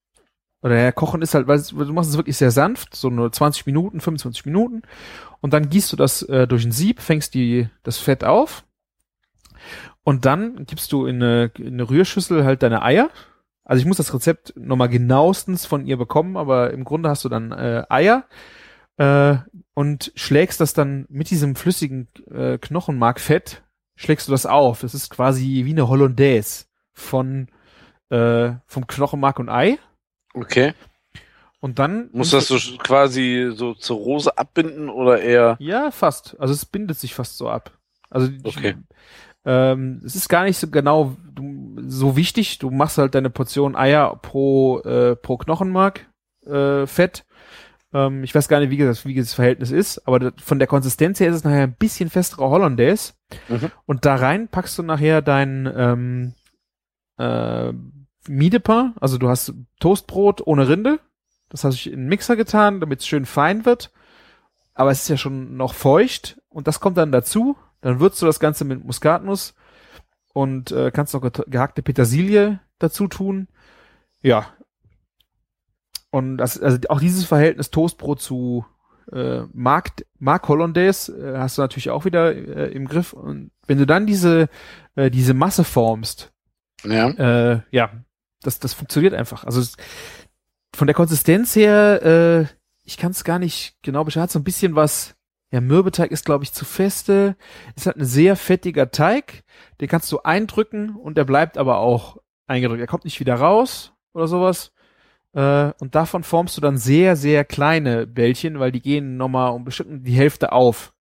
Oder ja, kochen ist halt, weil du machst es wirklich sehr sanft, so nur 20 Minuten, 25 Minuten. Und dann gießt du das äh, durch ein Sieb, fängst die, das Fett auf. Und dann gibst du in eine, in eine Rührschüssel halt deine Eier. Also ich muss das Rezept nochmal genauestens von ihr bekommen, aber im Grunde hast du dann äh, Eier äh, und schlägst das dann mit diesem flüssigen äh, Knochenmarkfett, schlägst du das auf. Das ist quasi wie eine Hollandaise von äh, vom Knochenmark und Ei. Okay. Und dann Muss das so quasi so zur Rose abbinden oder eher? Ja, fast. Also es bindet sich fast so ab. Also Okay. Ähm, es ist gar nicht so genau so wichtig. Du machst halt deine Portion Eier pro äh, pro Knochenmark äh, Fett. Ähm, ich weiß gar nicht, wie das, wie das Verhältnis ist, aber das, von der Konsistenz her ist es nachher ein bisschen festere Hollandaise. Mhm. Und da rein packst du nachher dein ähm, äh, Miedepain, also du hast Toastbrot ohne Rinde. Das hast du in den Mixer getan, damit es schön fein wird. Aber es ist ja schon noch feucht und das kommt dann dazu. Dann würzt du das Ganze mit Muskatnuss und äh, kannst noch ge- gehackte Petersilie dazu tun. Ja. Und das, also auch dieses Verhältnis Toastbrot zu äh, Mark, Mark Hollandaise äh, hast du natürlich auch wieder äh, im Griff. Und wenn du dann diese, äh, diese Masse formst, Ja. äh, ja, das, das funktioniert einfach. Also es, von der Konsistenz her, äh, ich kann es gar nicht genau beschreiben. Hat so ein bisschen was. Ja, Mürbeteig ist, glaube ich, zu feste. Ist halt ein sehr fettiger Teig. Den kannst du eindrücken und der bleibt aber auch eingedrückt. Er kommt nicht wieder raus oder sowas. Äh, und davon formst du dann sehr, sehr kleine Bällchen, weil die gehen nochmal um bestimmt die Hälfte auf.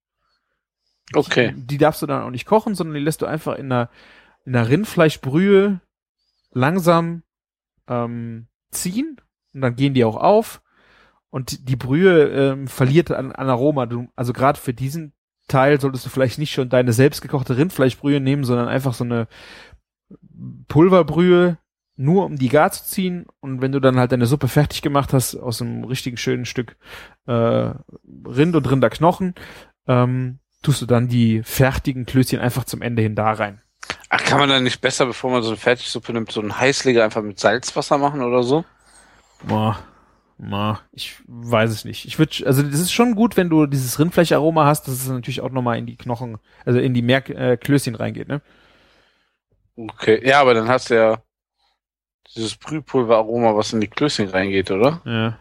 Okay. Die darfst du dann auch nicht kochen, sondern die lässt du einfach in einer, in einer Rindfleischbrühe langsam ähm, ziehen und dann gehen die auch auf und die Brühe ähm, verliert an, an Aroma. Du, also gerade für diesen Teil solltest du vielleicht nicht schon deine selbstgekochte Rindfleischbrühe nehmen, sondern einfach so eine Pulverbrühe, nur um die gar zu ziehen. Und wenn du dann halt deine Suppe fertig gemacht hast aus einem richtigen schönen Stück äh, Rind und Rinderknochen, ähm, tust du dann die fertigen Klößchen einfach zum Ende hin da rein. Ach, kann man dann nicht besser, bevor man so eine Fertigsuppe nimmt, so einen Heißleger einfach mit Salzwasser machen oder so? Boah. Ma, ich weiß es nicht. Ich würde, also das ist schon gut, wenn du dieses Rindfleischaroma hast, dass es natürlich auch nochmal in die Knochen, also in die Merk äh, Klößchen reingeht, ne? Okay. Ja, aber dann hast du ja dieses Brühpulveraroma, was in die Klößchen reingeht, oder? Ja.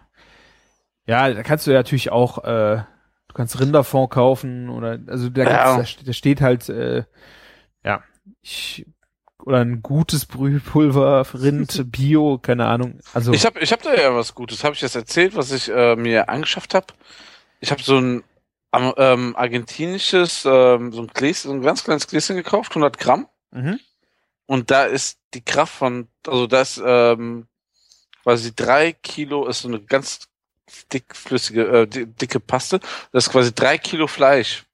Ja, da kannst du ja natürlich auch, äh, du kannst Rinderfond kaufen oder, also da, Ja. da, da steht halt, äh, ja, ich, oder ein gutes Brühpulver, Rind, *laughs* Bio, keine Ahnung. Also, Ich habe ich hab da ja was Gutes. Habe ich das erzählt, was ich äh, mir angeschafft habe? Ich habe so ein ähm, argentinisches, ähm, so ein Gläschen, so ein ganz kleines Gläschen gekauft, 100 Gramm. mhm. Und da ist die Kraft von, also da ist ähm, quasi drei Kilo, ist so eine ganz dickflüssige, äh, di- dicke Paste. Das ist quasi drei Kilo Fleisch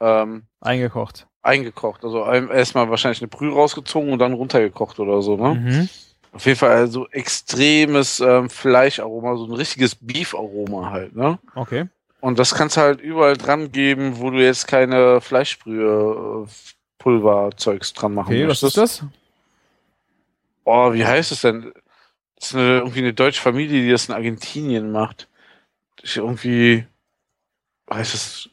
ähm, eingekocht. Eingekocht. Also erstmal wahrscheinlich eine Brühe rausgezogen und dann runtergekocht oder so, ne? Mhm. Auf jeden Fall also extremes ähm, Fleischaroma, so ein richtiges Beef-Aroma halt, ne? Okay. Und das kannst du halt überall dran geben, wo du jetzt keine Fleischbrühe, Pulverzeugs dran machen Okay, was möchtest. ist das? Oh, wie heißt es denn? Das ist eine, irgendwie eine deutsche Familie, die das in Argentinien macht. Ist irgendwie, heißt es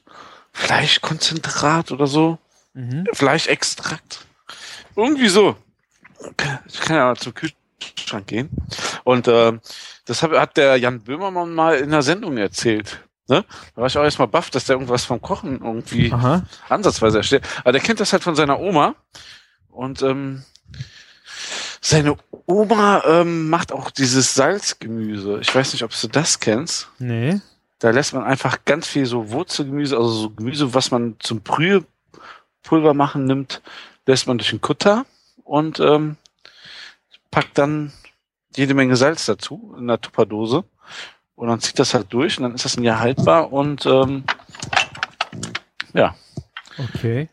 Fleischkonzentrat oder so? Mhm. Fleischextrakt. Irgendwie so. Ich kann ja mal zum Kühlschrank gehen. Und ähm, das hat, hat der Jan Böhmermann mal in der Sendung erzählt. Ne? Da war ich auch erstmal baff, dass der irgendwas vom Kochen irgendwie Aha. ansatzweise erstellt. Aber der kennt das halt von seiner Oma. Und ähm, seine Oma ähm, macht auch dieses Salzgemüse. Ich weiß nicht, ob du das kennst. Nee. Da lässt man einfach ganz viel so Wurzelgemüse, also so Gemüse, was man zum Brühepulver machen nimmt, lässt man durch den Kutter und ähm, packt dann jede Menge Salz dazu in einer Tupperdose. Und dann zieht das halt durch und dann ist das ein Jahr haltbar und ähm, ja, Okay.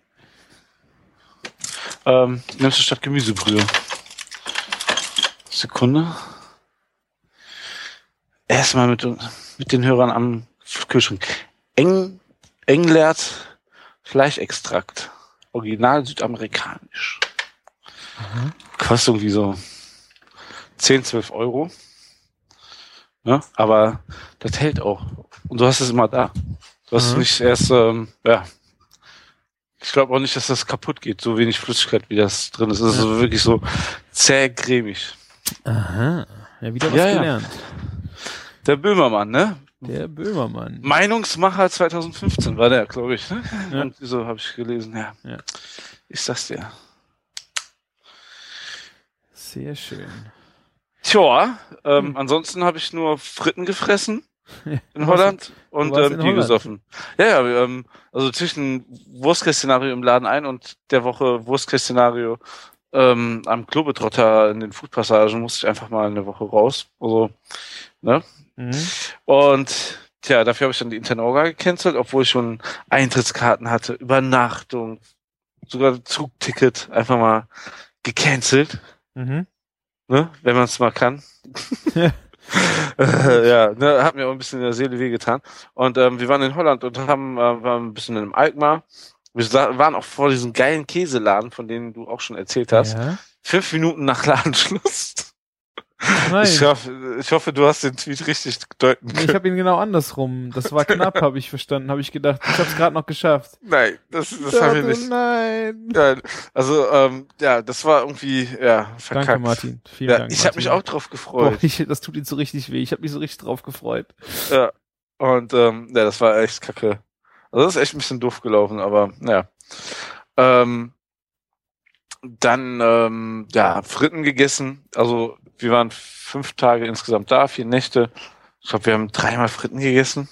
ähm, nimmst du statt Gemüsebrühe. Sekunde. Erstmal mit, mit den Hörern am Kühlschrank. Eng, Englert Fleischextrakt. Original südamerikanisch. Kostet irgendwie so 10, 12 Euro. Ne? Aber das hält auch. Und du hast es immer da. Du hast Mhm. nicht erst, ähm, ja. Ich glaube auch nicht, dass das kaputt geht, so wenig Flüssigkeit, wie das drin ist. Es ist Ja. wirklich so zäh cremig. Aha. Ja, wieder was Ja, ja. gelernt. Der Böhmermann, ne? Der Böhmermann. Meinungsmacher 2015 war der, glaube ich. Ne? Ja. Und so habe ich gelesen, ja. Ja. Ich sag's dir. Sehr schön. Tja, ähm, Hm. ansonsten habe ich nur Fritten gefressen *laughs* in Holland und ähm, in Bier Holland? gesoffen. Ja, ja, ähm, also zwischen Wurstkästszenario im Laden ein und der Woche Wurstkästszenario ähm, am Globetrotter in den Foodpassagen musste ich einfach mal eine Woche raus. Also, ne? Mhm. Und tja, dafür habe ich dann die Internorga gecancelt, obwohl ich schon Eintrittskarten hatte, Übernachtung, sogar Zugticket einfach mal gecancelt, Mhm. ne? wenn man es mal kann. Ja. *laughs* Äh, ja, ne, hat mir auch ein bisschen in der Seele wehgetan. Und ähm, wir waren in Holland und haben äh, waren ein bisschen in einem Alkmaar. Wir waren auch vor diesem geilen Käseladen, von denen du auch schon erzählt hast. Ja. Fünf Minuten nach Ladenschluss. Nein. Ich hoffe, ich hoffe, du hast den Tweet richtig deuten können. Ich habe ihn genau andersrum. Das war knapp, habe ich verstanden. Habe ich gedacht, ich habe es gerade noch geschafft. Nein, das, das haben wir Oh, nicht. Nein. Ja, also, ähm, ja, das war irgendwie, ja, verkackt. Danke, Martin. Vielen Ja, Dank. ich habe mich auch drauf Boah, gefreut. ich, das tut ihm so richtig weh. Ich habe mich so richtig drauf gefreut. Ja. Und ähm, ja, das war echt kacke. Also das ist echt ein bisschen doof gelaufen, aber naja. Ähm, dann ähm, ja, Fritten gegessen. Also wir waren fünf Tage insgesamt da, vier Nächte. Ich glaube, wir haben dreimal Fritten gegessen.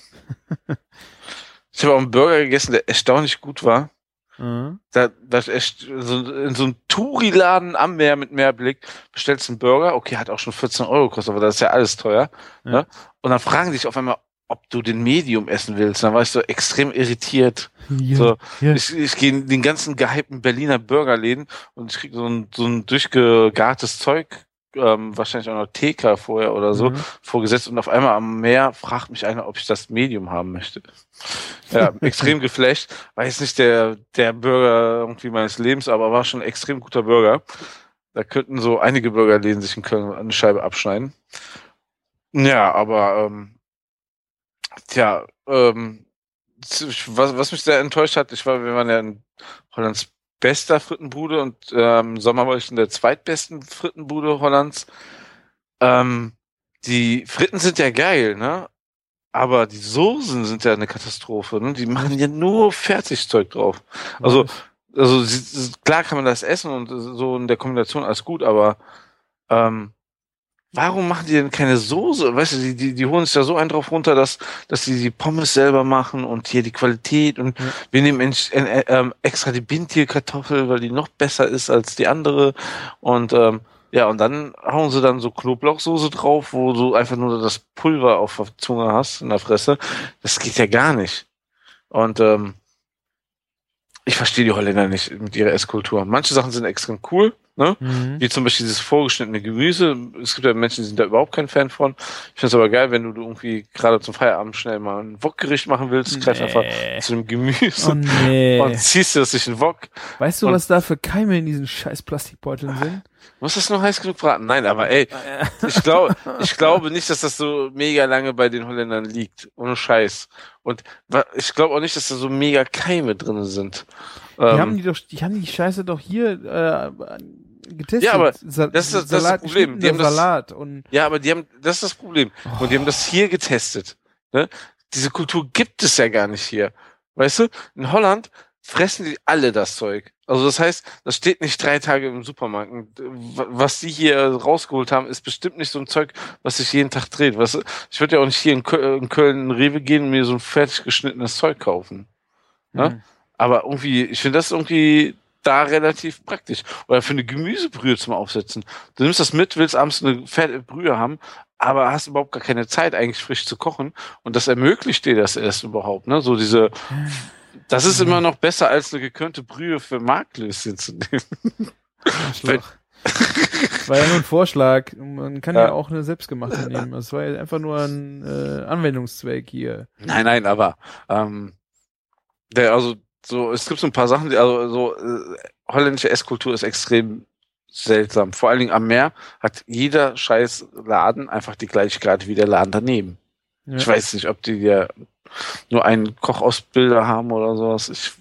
*laughs* ich habe auch einen Burger gegessen, der erstaunlich gut war. Mhm. Da, das echt so, in so einem Touri-Laden am Meer mit Meerblick bestellst einen Burger, okay, hat auch schon 14 Euro gekostet, aber das ist ja alles teuer. Ja. Ne? Und dann fragen dich auf einmal, ob du den Medium essen willst. Dann war ich so extrem irritiert. Ja, So, ja. Ich, ich gehe in den ganzen gehypten Berliner Burgerläden und ich krieg so ein, so ein durchgegartes Zeug, ähm, wahrscheinlich auch noch TK vorher oder so, Mhm. vorgesetzt und auf einmal am Meer fragt mich einer, ob ich das Medium haben möchte. Ja, *laughs* extrem geflasht. War jetzt nicht der, der Burger irgendwie meines Lebens, aber war schon ein extrem guter Burger. Da könnten so einige Burgerläden sich in Köln eine Scheibe abschneiden. Ja, aber ähm, tja, ähm, was, was mich sehr enttäuscht hat, ich war, wir waren ja in Hollands bester Frittenbude und ähm, im Sommer war ich in der zweitbesten Frittenbude Hollands. Ähm, die Fritten sind ja geil, ne? Aber die Soßen sind ja eine Katastrophe, ne? Die machen ja nur Fertigzeug drauf. Also, also sie, sie- klar kann man das essen und so in der Kombination alles gut, aber ähm, warum machen die denn keine Soße? Weißt du, die, die, die holen sich da so einen drauf runter, dass, dass die die Pommes selber machen und hier die Qualität und Ja. wir nehmen in, in, äh, ähm, extra die Bintierkartoffel, weil die noch besser ist als die andere und ähm, ja, und dann hauen sie dann so Knoblauchsoße drauf, wo du einfach nur das Pulver auf der Zunge hast, in der Fresse. Das geht ja gar nicht. Und ähm, ich verstehe die Holländer nicht mit ihrer Esskultur. Manche Sachen sind extrem cool, ne? Mhm. Wie zum Beispiel dieses vorgeschnittene Gemüse. Es gibt ja Menschen, die sind da überhaupt kein Fan von. Ich finde es aber geil, wenn du irgendwie gerade zum Feierabend schnell mal ein Wokgericht machen willst, greif einfach Nee. zu dem Gemüse Oh nee. *laughs* und ziehst dir das durch den Wok. Weißt du, was da für Keime in diesen scheiß Plastikbeuteln sind? Muss das nur heiß genug braten? Nein, aber ey, ich glaube, ich glaube nicht, dass das so mega lange bei den Holländern liegt. Ohne Scheiß. Und ich glaube auch nicht, dass da so mega Keime drin sind. Die Ähm, haben die doch, die haben die Scheiße doch hier äh, getestet. Ja, aber Sa das ist das- das Problem. Die haben das- Salat und Ja, aber die haben, das ist das Problem. Und die haben das hier getestet. Ne? Diese Kultur gibt es ja gar nicht hier. Weißt du, in Holland fressen die alle das Zeug. Also das heißt, das steht nicht drei Tage im Supermarkt. Äh, wa- Was die hier rausgeholt haben, ist bestimmt nicht so ein Zeug, was sich jeden Tag dreht. Weißt du? Ich würde ja auch nicht hier in Köln, in Köln in Rewe gehen und mir so ein fertig geschnittenes Zeug kaufen. Ja? Mhm. Aber irgendwie, ich finde das irgendwie da relativ praktisch. Oder für eine Gemüsebrühe zum Aufsetzen. Du nimmst das mit, willst abends eine fette Brühe haben, aber hast überhaupt gar keine Zeit, eigentlich frisch zu kochen. Und das ermöglicht dir das erst überhaupt, ne? So diese, das ist immer noch besser als eine gekörnte Brühe für Marklöschen zu nehmen. Das *laughs* war ja nur ein Vorschlag. Man kann ja, Ja. auch eine selbstgemachte nehmen. Das war ja einfach nur ein äh, Anwendungszweck hier. Nein, nein, aber, ähm, der, also, so, es gibt so ein paar Sachen, die, also, so, äh, holländische Esskultur ist extrem seltsam. Vor allen Dingen am Meer hat jeder scheiß Laden einfach die gleiche Karte wie der Laden daneben. Ja. Ich weiß nicht, ob die ja nur einen Kochausbilder haben oder sowas. Ich,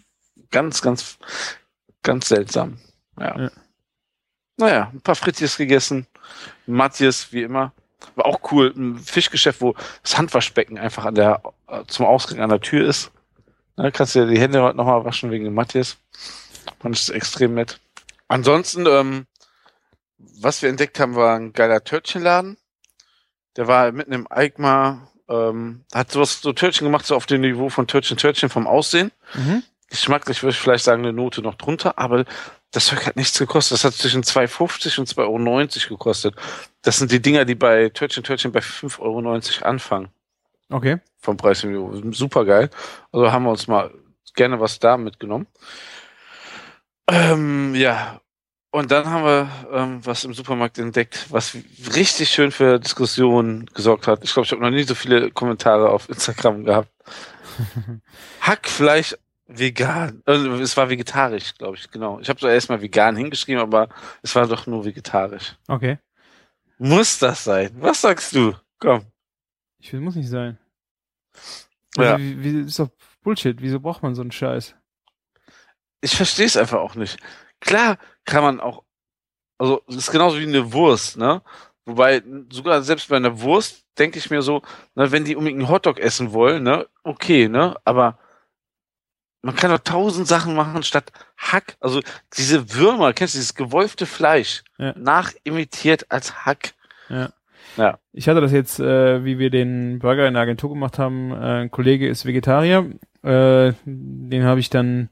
ganz, ganz, ganz seltsam. Ja. Ja. Naja, ein paar Frittiers gegessen. Matthias, wie immer. War auch cool. Ein Fischgeschäft, wo das Handwaschbecken einfach an der, äh, zum Ausgang an der Tür ist. Da kannst du dir die Hände heute nochmal waschen wegen dem Matthias. Fand ich extrem nett. Ansonsten, ähm, was wir entdeckt haben, war ein geiler Törtchenladen. Der war mitten im Eikmar, ähm, hat sowas so Törtchen gemacht, so auf dem Niveau von Törtchen Törtchen vom Aussehen. Mhm. Geschmacklich würde ich vielleicht sagen, eine Note noch drunter, aber das Zeug hat nichts gekostet. Das hat zwischen 2,50 und 2,90 Euro gekostet. Das sind die Dinger, die bei Törtchen Törtchen bei 5,90 Euro anfangen. Okay. Vom Preisniveau. Super geil. Also haben wir uns mal gerne was da mitgenommen. Ähm, ja. Und dann haben wir ähm, was im Supermarkt entdeckt, was richtig schön für Diskussionen gesorgt hat. Ich glaube, ich habe noch nie so viele Kommentare auf Instagram gehabt. *laughs* Hackfleisch vegan. Also, es war vegetarisch, glaube ich, genau. Ich habe so erstmal vegan hingeschrieben, aber es war doch nur vegetarisch. Okay. Muss das sein? Was sagst du? Komm. Ich will, muss nicht sein. Also, Ja. wie, wie, ist doch Bullshit. Wieso braucht man so einen Scheiß? Ich verstehe es einfach auch nicht. Klar kann man auch, also es ist genauso wie eine Wurst, ne? Wobei, sogar selbst bei einer Wurst denke ich mir so, ne, wenn die unbedingt einen Hotdog essen wollen, ne, okay, ne? Aber man kann doch tausend Sachen machen statt Hack. Also diese Würmer, kennst du dieses gewolfte Fleisch, Ja. nachimitiert als Hack. Ich hatte das jetzt, äh, wie wir den Burger in der Agentur gemacht haben. Äh, ein Kollege ist Vegetarier. Äh, den habe ich dann,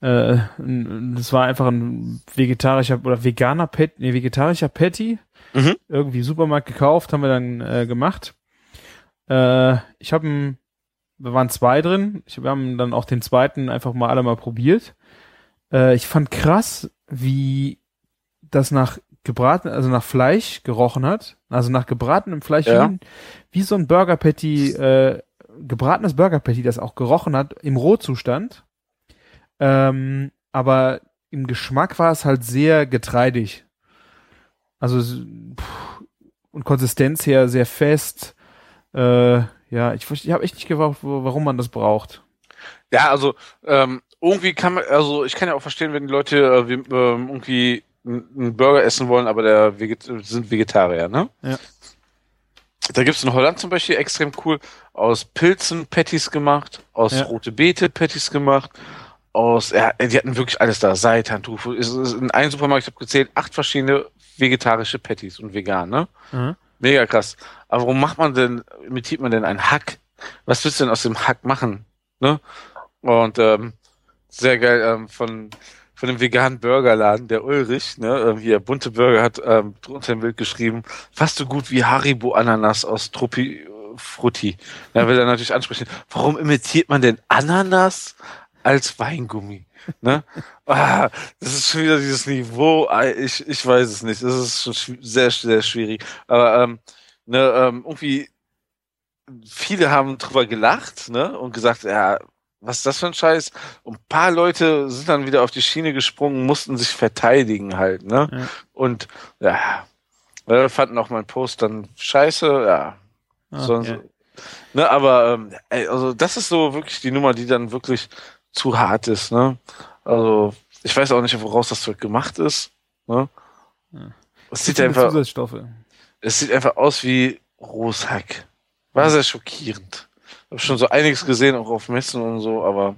äh, das war einfach ein vegetarischer oder veganer Pet, nee, vegetarischer Patty. Mhm. Irgendwie im Supermarkt gekauft, haben wir dann äh, gemacht. Äh, ich habe, wir waren zwei drin. Ich, wir haben dann auch den zweiten einfach mal alle mal probiert. Äh, ich fand krass, wie das nach gebraten, also nach Fleisch gerochen hat. Also nach gebratenem Fleisch, Ja. wie, so ein Burger Patty, äh, gebratenes Burger Patty, das auch gerochen hat im Rohzustand. Ähm, aber im Geschmack war es halt sehr getreidig. Also pff, und Konsistenz her sehr fest. Äh, ja, ich, ich habe echt nicht gewusst, warum man das braucht. Ja, also ähm, irgendwie kann man, also ich kann ja auch verstehen, wenn die Leute äh, wie, ähm, irgendwie einen Burger essen wollen, aber der Veget sind Vegetarier, ne? Ja. Da gibt's in Holland zum Beispiel extrem cool aus Pilzen Patties gemacht, aus Ja. rote Beete Patties gemacht, aus, ja, die hatten wirklich alles da, Seitan, Tofu. Es ist in einem Supermarkt, ich habe gezählt, acht verschiedene vegetarische Patties und vegan, ne? Mhm. Mega krass. Aber warum macht man denn, imitiert man denn einen Hack? Was willst du denn aus dem Hack machen? Ne? Und ähm, sehr geil ähm, von von dem veganen Burgerladen, der Ulrich, ne, ähm, hier bunte Burger hat ähm, drunter im Bild geschrieben, fast so gut wie Haribo Ananas aus Truppi äh, Frutti. Da will er natürlich ansprechen, warum imitiert man denn Ananas als Weingummi? Ne? Ah, das ist schon wieder dieses Niveau. Ah, Ich, ich weiß es nicht. Das ist schon sehr, sehr schwierig. Aber ähm, ne, ähm, irgendwie viele haben drüber gelacht ne, und gesagt, ja, was ist das für ein Scheiß? Und ein paar Leute sind dann wieder auf die Schiene gesprungen, mussten sich verteidigen halt. Ne? Ja. Und ja, fanden auch meinen Post dann scheiße. Ja, Ah, Sonst, ja. ne, aber ähm, also das ist so wirklich die Nummer, die dann wirklich zu hart ist, ne? Also ich weiß auch nicht, woraus das Zeug gemacht ist. Ne? Ja. Es sieht einfach, Zusatzstoffe. es sieht einfach aus wie Rooshack. War sehr schockierend. Ich habe schon so einiges gesehen, auch auf Messen und so, aber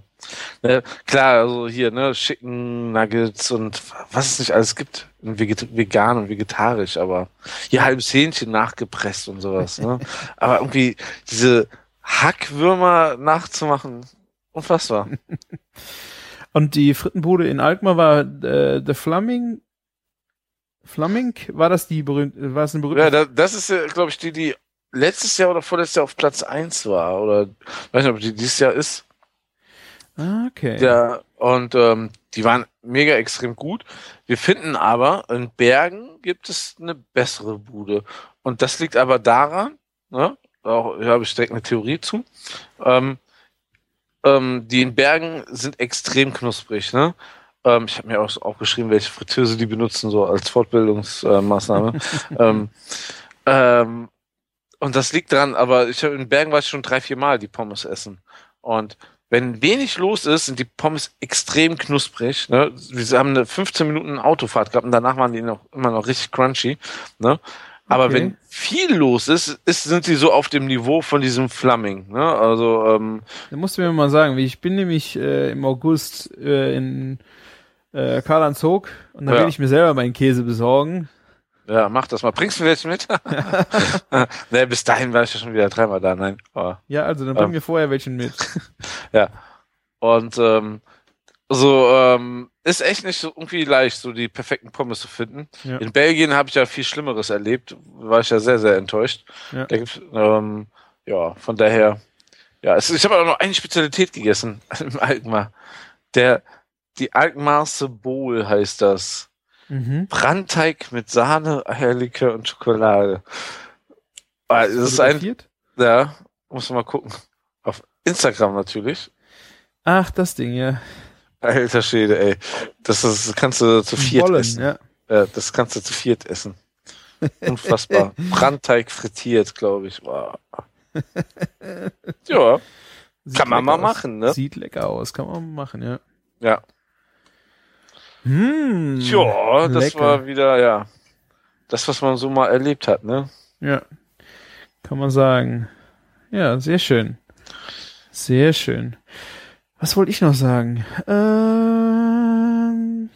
ne, klar, also hier, ne, Chicken Nuggets und was es nicht alles gibt. vegan und vegetarisch, aber hier halbes Hähnchen nachgepresst und sowas, ne? *laughs* aber irgendwie diese Hackwürmer nachzumachen, unfassbar. *laughs* Und die Frittenbude in Alkmaar war äh, The Flaming. Flaming? War das die berühmte, war es eine berühmte? Ja, da, das ist glaube ich, die, die letztes Jahr oder vorletztes Jahr auf Platz eins war. Oder weiß nicht, ob die dieses Jahr ist. ah, okay. Ja, und ähm, die waren mega extrem gut. Wir finden aber, in Bergen gibt es eine bessere Bude. Und das liegt aber daran, ne, auch, hier habe ich direkt eine Theorie zu, ähm, ähm, die in Bergen sind extrem knusprig, ne? Ähm, ich habe mir auch aufgeschrieben, welche Fritteuse die benutzen, so als Fortbildungsmaßnahme. *laughs* ähm, ähm, und das liegt dran, aber ich habe in Bergen war ich schon drei, vier Mal die Pommes essen. Und wenn wenig los ist, sind die Pommes extrem knusprig. Ne? Wir haben eine 15 Minuten Autofahrt gehabt und danach waren die noch immer noch richtig crunchy. Ne? Aber Okay. wenn viel los ist, ist, sind sie so auf dem Niveau von diesem Flamming. Ne? Also, ähm, Da musst du mir mal sagen, wie ich bin nämlich äh, im August äh, in äh, Karl-Anzog und dann Ja. will ich mir selber meinen Käse besorgen. Ja, mach das mal. Bringst du mir welche mit? *laughs* *laughs* ne, bis dahin war ich ja schon wieder dreimal da. Nein. Aber, Ja, also dann bring Ähm. mir vorher welchen mit. *laughs* ja. Und ähm, so ähm, ist echt nicht so irgendwie leicht, so die perfekten Pommes zu finden. Ja. In Belgien habe ich ja viel Schlimmeres erlebt. War ich ja sehr, sehr enttäuscht. Ja. Da gibt's, ähm, ja, von daher. Ja, es, ich habe auch noch eine Spezialität gegessen im Alkmaar. Der, die Alkmaarse Bowl heißt das. Mhm. Brandteig mit Sahne, Eierlikör und Schokolade. Ah, Das ist ein, ja, muss man mal gucken. Auf Instagram natürlich. Ach, das Ding, ja. Alter Schwede, ey. Das ist, kannst du zu viert Bollen, essen. ja. Ja, das kannst du zu viert essen. Unfassbar. *laughs* Brandteig frittiert, glaube ich. Wow. *laughs* Ja, Sieht kann man mal aus. machen, ne? Sieht lecker aus, kann man machen, ja. Ja. Hm, Tja, das lecker. war wieder, ja. Das, was man so mal erlebt hat, ne? Ja, kann man sagen. Ja, sehr schön. Sehr schön. Was wollte ich noch sagen? Ähm,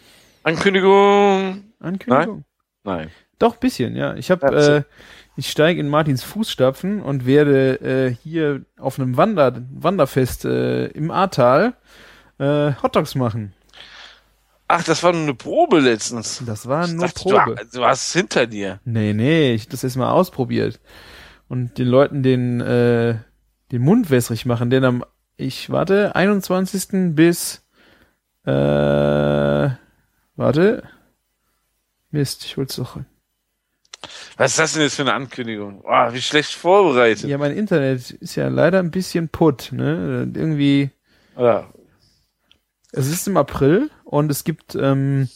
Ankündigung. Ankündigung? Nein. Doch, bisschen, ja. Ich habe, äh, ich steige in Martins Fußstapfen und werde äh, hier auf einem Wander Wanderfest äh, im Ahrtal äh, Hotdogs machen. Ach, das war nur eine Probe letztens. Das war Ich nur dachte, Probe. Du, du hast es hinter dir. Nee, nee, ich das erstmal ausprobiert. Und den Leuten den, äh, den Mund wässrig machen, denn am, ich warte, 21. bis, äh, warte. Mist, ich wollte doch. Was ist das denn jetzt für eine Ankündigung? Oh, wie schlecht vorbereitet. Ja, mein Internet ist ja leider ein bisschen putt, ne? Irgendwie, Ja. es ist im April und es gibt, ähm,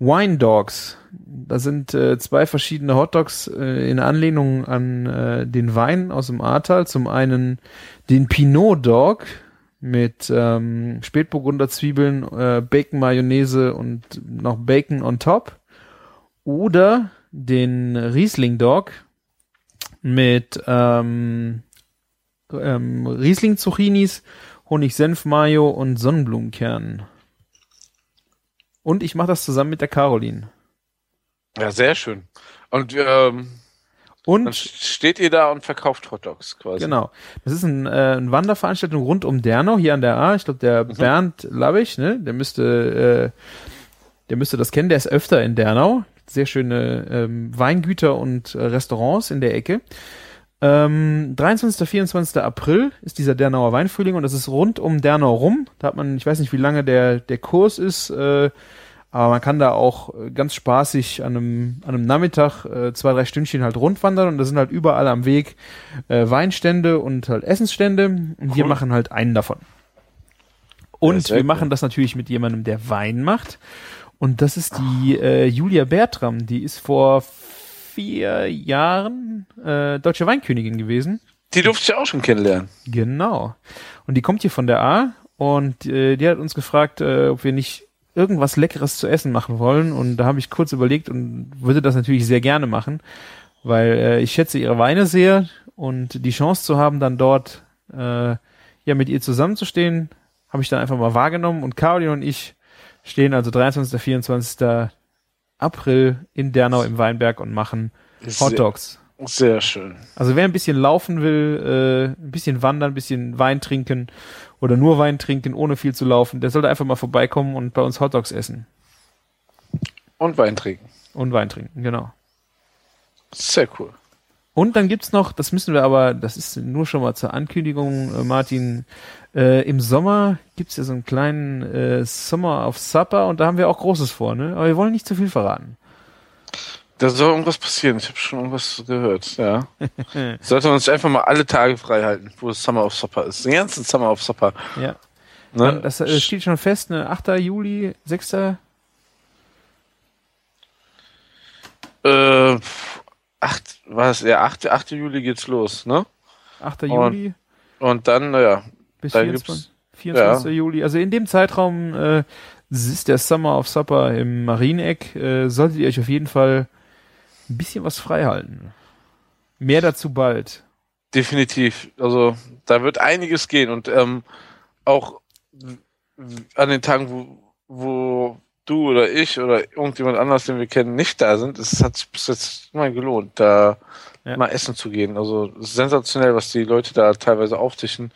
Wine Dogs. Da sind äh, zwei verschiedene Hotdogs äh, in Anlehnung an äh, den Wein aus dem Ahrtal. Zum einen den Pinot Dog mit ähm, Spätburgunder Zwiebeln, äh, Bacon Mayonnaise und noch Bacon on top. Oder den Riesling Dog mit ähm, ähm, Riesling Zucchinis, Honig Senf Mayo und Sonnenblumenkernen. Und ich mache das zusammen mit der Caroline. ja, sehr schön. Und ähm, dann Und steht ihr da und verkauft Hotdogs quasi. genau, das ist ein, äh, eine Wanderveranstaltung rund um Dernau hier an der A. Ich glaube, der Bernd Labich, ne, der müsste, äh, der müsste das kennen. Der ist öfter in Dernau. Sehr schöne ähm, Weingüter und äh, Restaurants in der Ecke. Ähm, 23. 24. April ist dieser Dernauer Weinfrühling und das ist rund um Dernau rum. Da hat man, ich weiß nicht, wie lange der, der Kurs ist, äh, aber man kann da auch äh, ganz spaßig an einem, an einem Nachmittag äh, zwei, drei Stündchen halt rundwandern und da sind halt überall am Weg äh, Weinstände und halt Essensstände und wir Cool. machen halt einen davon. Und wir cool. machen das natürlich mit jemandem, der Wein macht. Und das ist die äh, Julia Bertram, die ist vor vier Jahren äh, deutsche Weinkönigin gewesen. Die durfte ich auch schon kennenlernen. Genau. Und die kommt hier von der A und äh, die hat uns gefragt, äh, ob wir nicht irgendwas Leckeres zu essen machen wollen. Und da habe ich kurz überlegt und würde das natürlich sehr gerne machen, weil äh, ich schätze ihre Weine sehr und die Chance zu haben, dann dort äh, ja mit ihr zusammenzustehen, habe ich dann einfach mal wahrgenommen. Und Caroline und ich stehen also 23. 24. April in Dernau im Weinberg und machen Hot Dogs. Sehr, sehr schön. Also wer ein bisschen laufen will, äh, ein bisschen wandern, ein bisschen Wein trinken oder nur Wein trinken, ohne viel zu laufen, der sollte einfach mal vorbeikommen und bei uns Hotdogs essen. Und Wein trinken. Und Wein trinken, genau. Sehr cool. Und dann gibt's noch, das müssen wir aber, das ist nur schon mal zur Ankündigung, äh, Martin, äh, im Sommer gibt's ja so einen kleinen äh, Summer of Supper und da haben wir auch Großes vor, ne? Aber wir wollen nicht zu viel verraten. Da soll irgendwas passieren. Ich habe schon irgendwas gehört, ja. *laughs* Sollte man sich einfach mal alle Tage frei halten, wo es Summer of Supper ist. Den ganzen Summer of Supper. Ja. Ne? Das äh, steht schon fest, ne? 8. Juli, 6. äh, acht, was? Ja, 8. 8. Juli geht's los, ne? 8. Und Juli Und dann, naja, bis da 24. 24. Juli. Also in dem Zeitraum äh, ist der Summer of Supper im Marieneck. Äh, solltet ihr euch auf jeden Fall ein bisschen was frei halten. Mehr dazu bald. Definitiv. Also da wird einiges gehen und ähm, auch an den Tagen, wo, wo du oder ich oder irgendjemand anders, den wir kennen, nicht da sind, es hat sich bis jetzt mal gelohnt, da Ja. mal essen zu gehen. Also sensationell, was die Leute da teilweise auftischen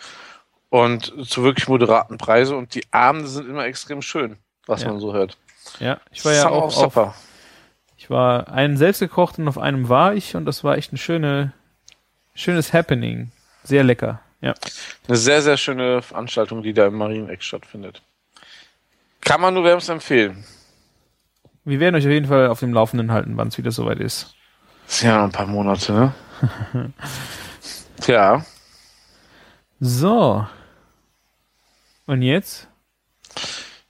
und zu wirklich moderaten Preise und die Abende sind immer extrem schön, was Ja. man so hört. Ja, ich war ja Summer auch auf, ich war einen selbst gekocht und auf einem war ich und das war echt ein schöne, schönes Happening. Sehr lecker. Ja. Eine sehr, sehr schöne Veranstaltung, die da im Marieneck stattfindet. Kann man nur wärmstens empfehlen. Wir werden euch auf jeden Fall auf dem Laufenden halten, wann es wieder soweit ist. Das sind ja noch ein paar Monate, ne? *laughs* Tja. So. Und jetzt?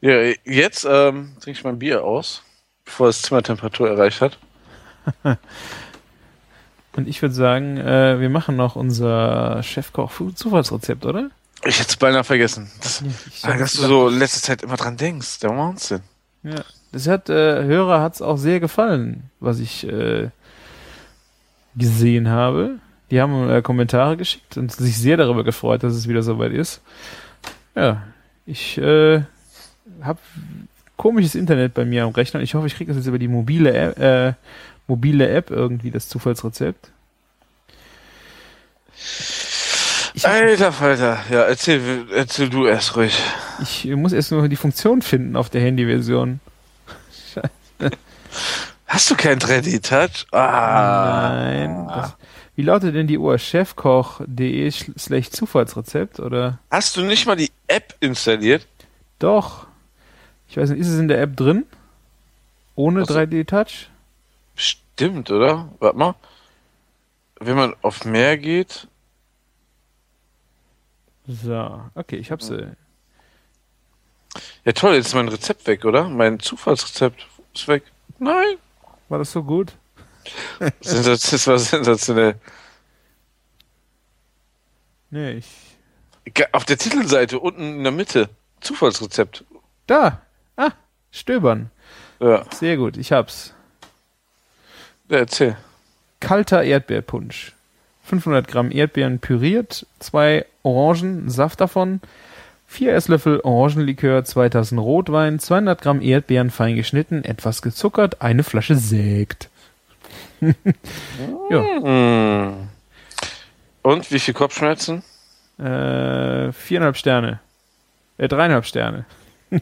Ja, jetzt ähm, trinke ich mein Bier aus, bevor es Zimmertemperatur erreicht hat. *laughs* Und ich würde sagen, äh, wir machen noch unser Chefkoch-Zufallsrezept, oder? Ich hätte es beinahe vergessen. Das, Ich Ah, dass du so in letzter Zeit immer dran denkst. Der Wahnsinn. Ja. Das hat, äh, Hörer hat's auch sehr gefallen, was ich äh, gesehen habe. Die haben äh, Kommentare geschickt und sich sehr darüber gefreut, dass es wieder soweit ist. Ja, ich äh, habe komisches Internet bei mir am Rechner. Ich hoffe, ich kriege das jetzt über die mobile App, äh, mobile App irgendwie, das Zufallsrezept. Ich, Alter Falter. Ja, erzähl, erzähl du erst ruhig. ich muss erst nur die Funktion finden auf der Handyversion. *laughs* Hast du kein 3D-Touch? Ah. Nein. Das, wie lautet denn die Uhr? Chefkoch.de slash Zufallsrezept oder? Hast du nicht mal die App installiert? Doch. Ich weiß nicht, ist es in der App drin? Ohne Ach so. 3D-Touch? Stimmt, oder? Warte mal. Wenn man auf mehr geht. So, okay, ich hab's. Äh, Ja toll, jetzt ist mein Rezept weg, oder? Mein Zufallsrezept ist weg. Nein. war das so gut? *laughs* Das war sensationell. Nee, ich. Auf der Titelseite unten in der Mitte. Zufallsrezept. Da! Ah, stöbern. Ja, Sehr gut, ich hab's. ja erzähl. Kalter Erdbeerpunsch. 500 Gramm Erdbeeren püriert, zwei Orangen, Saft davon, vier Esslöffel Orangenlikör, zwei Tassen Rotwein, 200 Gramm Erdbeeren fein geschnitten, etwas gezuckert, eine Flasche Sekt. *laughs* ja, Hm. Und wie viel Kopfschmerzen? äh, viereinhalb Sterne. Äh, dreieinhalb Sterne. *laughs*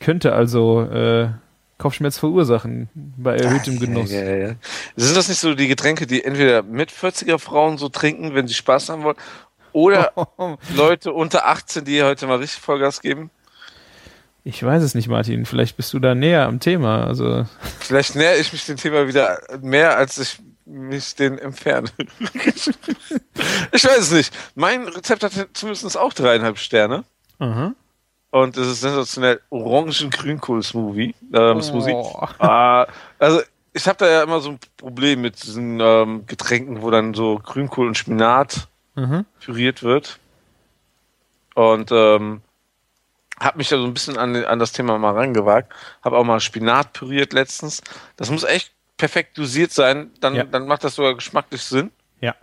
Könnte also äh, Kopfschmerz verursachen bei erhöhtem Genuss. Ja, ja, ja. Sind das nicht so die Getränke, die entweder mit 40er Frauen so trinken, wenn sie Spaß haben wollen, oder *laughs* Leute unter 18, die heute mal richtig Vollgas geben? Ich weiß es nicht, Martin. Vielleicht bist du da näher am Thema. Also Vielleicht nähere ich mich dem Thema wieder mehr, als ich mich den entferne. *laughs* ich weiß es nicht. Mein Rezept hat zumindest auch dreieinhalb Sterne. Aha. Und es ist sensationell Orangen-Grünkohl-Smoothie. Ähm. Oh. Ah, also ich habe da ja immer so ein Problem mit diesen ähm, Getränken, wo dann so Grünkohl und Spinat Mhm. püriert wird. Und ähm, habe mich da so ein bisschen an, an das Thema mal rangewagt. Habe auch mal Spinat püriert letztens. Das muss echt perfekt dosiert sein. Dann, Ja. dann macht das sogar geschmacklich Sinn. Ja.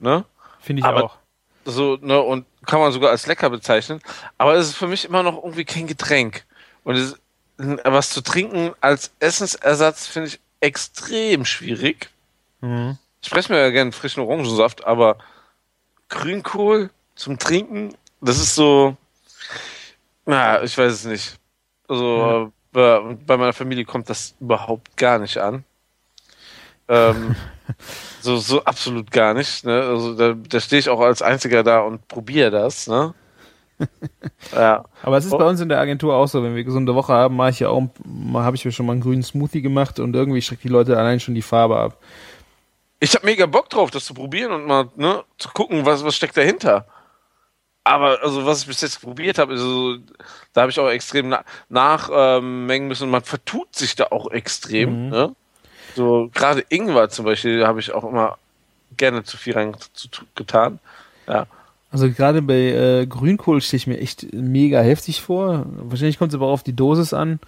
Ne? Finde ich Aber- auch. So, ne, und kann man sogar als lecker bezeichnen. Aber es ist für mich immer noch irgendwie kein Getränk. Und es, was zu trinken als Essensersatz finde ich extrem schwierig. Mhm. Ich spreche mir ja gerne frischen Orangensaft, aber Grünkohl zum Trinken, das ist so, na, ich weiß es nicht. Also äh, bei, bei meiner Familie kommt das überhaupt gar nicht an. Ähm, *laughs* so, so absolut gar nicht. Ne? Also da, da stehe ich auch als Einziger da und probiere das. Ne? *laughs* ja. Aber es ist Oh. bei uns in der Agentur auch so, wenn wir gesunde Woche haben, mache ich ja auch, mal habe ich mir schon mal einen grünen Smoothie gemacht und irgendwie schreckt die Leute allein schon die Farbe ab. Ich habe mega Bock drauf, das zu probieren und mal ne, zu gucken, was, was steckt dahinter. Aber also was ich bis jetzt probiert habe, ist so, da habe ich auch extrem na nachmengen ähm, mengen müssen und man vertut sich da auch extrem. Mhm. Ne? So gerade Ingwer zum Beispiel habe ich auch immer gerne zu viel rein zu, zu, getan. Ja. Also gerade bei äh, Grünkohl stehe ich mir echt mega heftig vor. Wahrscheinlich kommt es aber auch auf die Dosis an.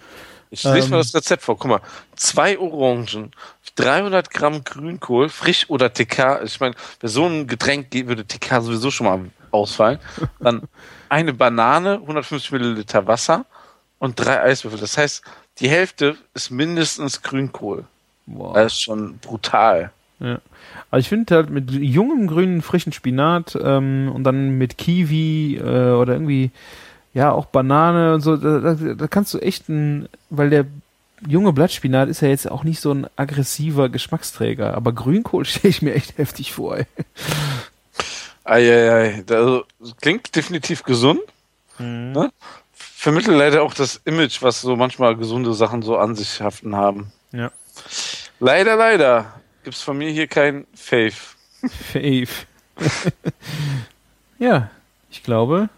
Ich lese Ähm. mal das Rezept vor. Guck mal, zwei Orangen, 300 Gramm Grünkohl, frisch oder TK. Ich meine, bei so einem Getränk würde TK sowieso schon mal ausfallen. Dann eine Banane, 150 Milliliter Wasser und drei Eiswürfel. Das heißt, die Hälfte ist mindestens Grünkohl. Boah. Das ist schon brutal. Ja. Aber ich finde halt mit jungem grünen frischen Spinat ähm, und dann mit Kiwi äh, oder irgendwie ja auch Banane und so, da, da, da kannst du echt ein, weil der junge Blattspinat ist ja jetzt auch nicht so ein aggressiver Geschmacksträger, aber Grünkohl *laughs* stelle ich mir echt heftig vor. Ey. Eieiei, also, klingt definitiv gesund. Ne? Vermittelt leider auch das Image, was so manchmal gesunde Sachen so an sich haften haben. Ja. Leider, leider gibt's von mir hier kein Fave. Fave. *laughs* ja, ich glaube,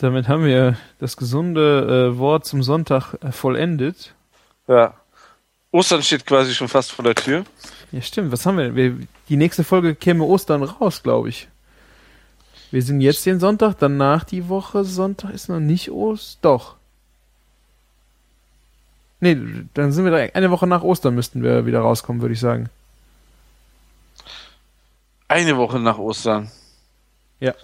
damit haben wir das gesunde äh, Wort zum Sonntag äh, vollendet. Ja. Ostern steht quasi schon fast vor der Tür. Ja, stimmt. Was haben wir? wir die nächste Folge käme Ostern raus, glaube ich. Wir sind jetzt den Sonntag, danach die Woche Sonntag ist noch nicht Ost. Doch. Nee, dann sind wir direkt, eine Woche nach Ostern müssten wir wieder rauskommen, würde ich sagen. Eine Woche nach Ostern. Ja.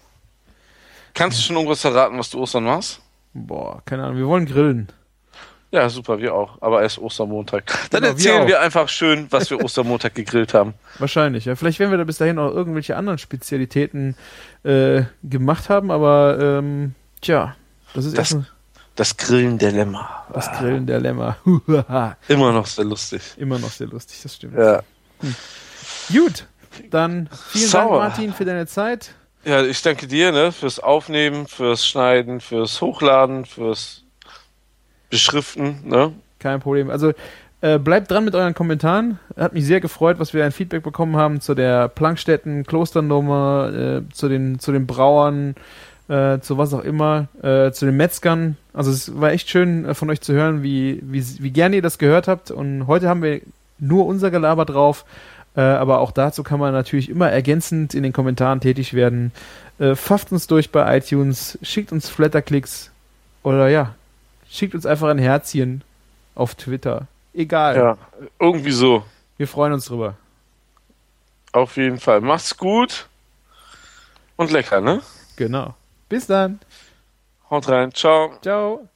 Kannst du schon irgendwas verraten, was du Ostern machst? Boah, keine Ahnung. Wir wollen grillen. Ja, super, wir auch. Aber erst Ostermontag. Dann Genau, wir erzählen auch. wir einfach schön, was wir Ostermontag *laughs* gegrillt haben. Wahrscheinlich, ja. Vielleicht werden wir da bis dahin auch irgendwelche anderen Spezialitäten äh, gemacht haben, aber ähm, tja, das ist Das- erstmal Das Grillen der Lämmer. das Grillen der Lämmer. *laughs* Immer noch sehr lustig. Immer noch sehr lustig, das stimmt. Ja. Gut, dann vielen Sauer. Dank, Martin, für deine Zeit. Ja, ich danke dir, ne, fürs Aufnehmen, fürs Schneiden, fürs Hochladen, fürs Beschriften, ne? Kein Problem. Also äh, bleibt dran mit euren Kommentaren. Hat mich sehr gefreut, was wir ein Feedback bekommen haben zu der Plankstätten, Klosternummer, äh, zu den zu den Brauern, äh, zu was auch immer, äh, zu den Metzgern. Also es war echt schön äh, von euch zu hören, wie, wie, wie gerne ihr das gehört habt. Und heute haben wir nur unser Gelaber drauf. Äh, aber auch dazu kann man natürlich immer ergänzend in den Kommentaren tätig werden. Äh, pfafft uns durch bei iTunes, schickt uns Flatterklicks oder ja, schickt uns einfach ein Herzchen auf Twitter. Egal. Ja, irgendwie so. Wir freuen uns drüber. Auf jeden Fall. Macht's gut und lecker, ne? Genau. Bis dann. Haut rein. Ciao. Ciao.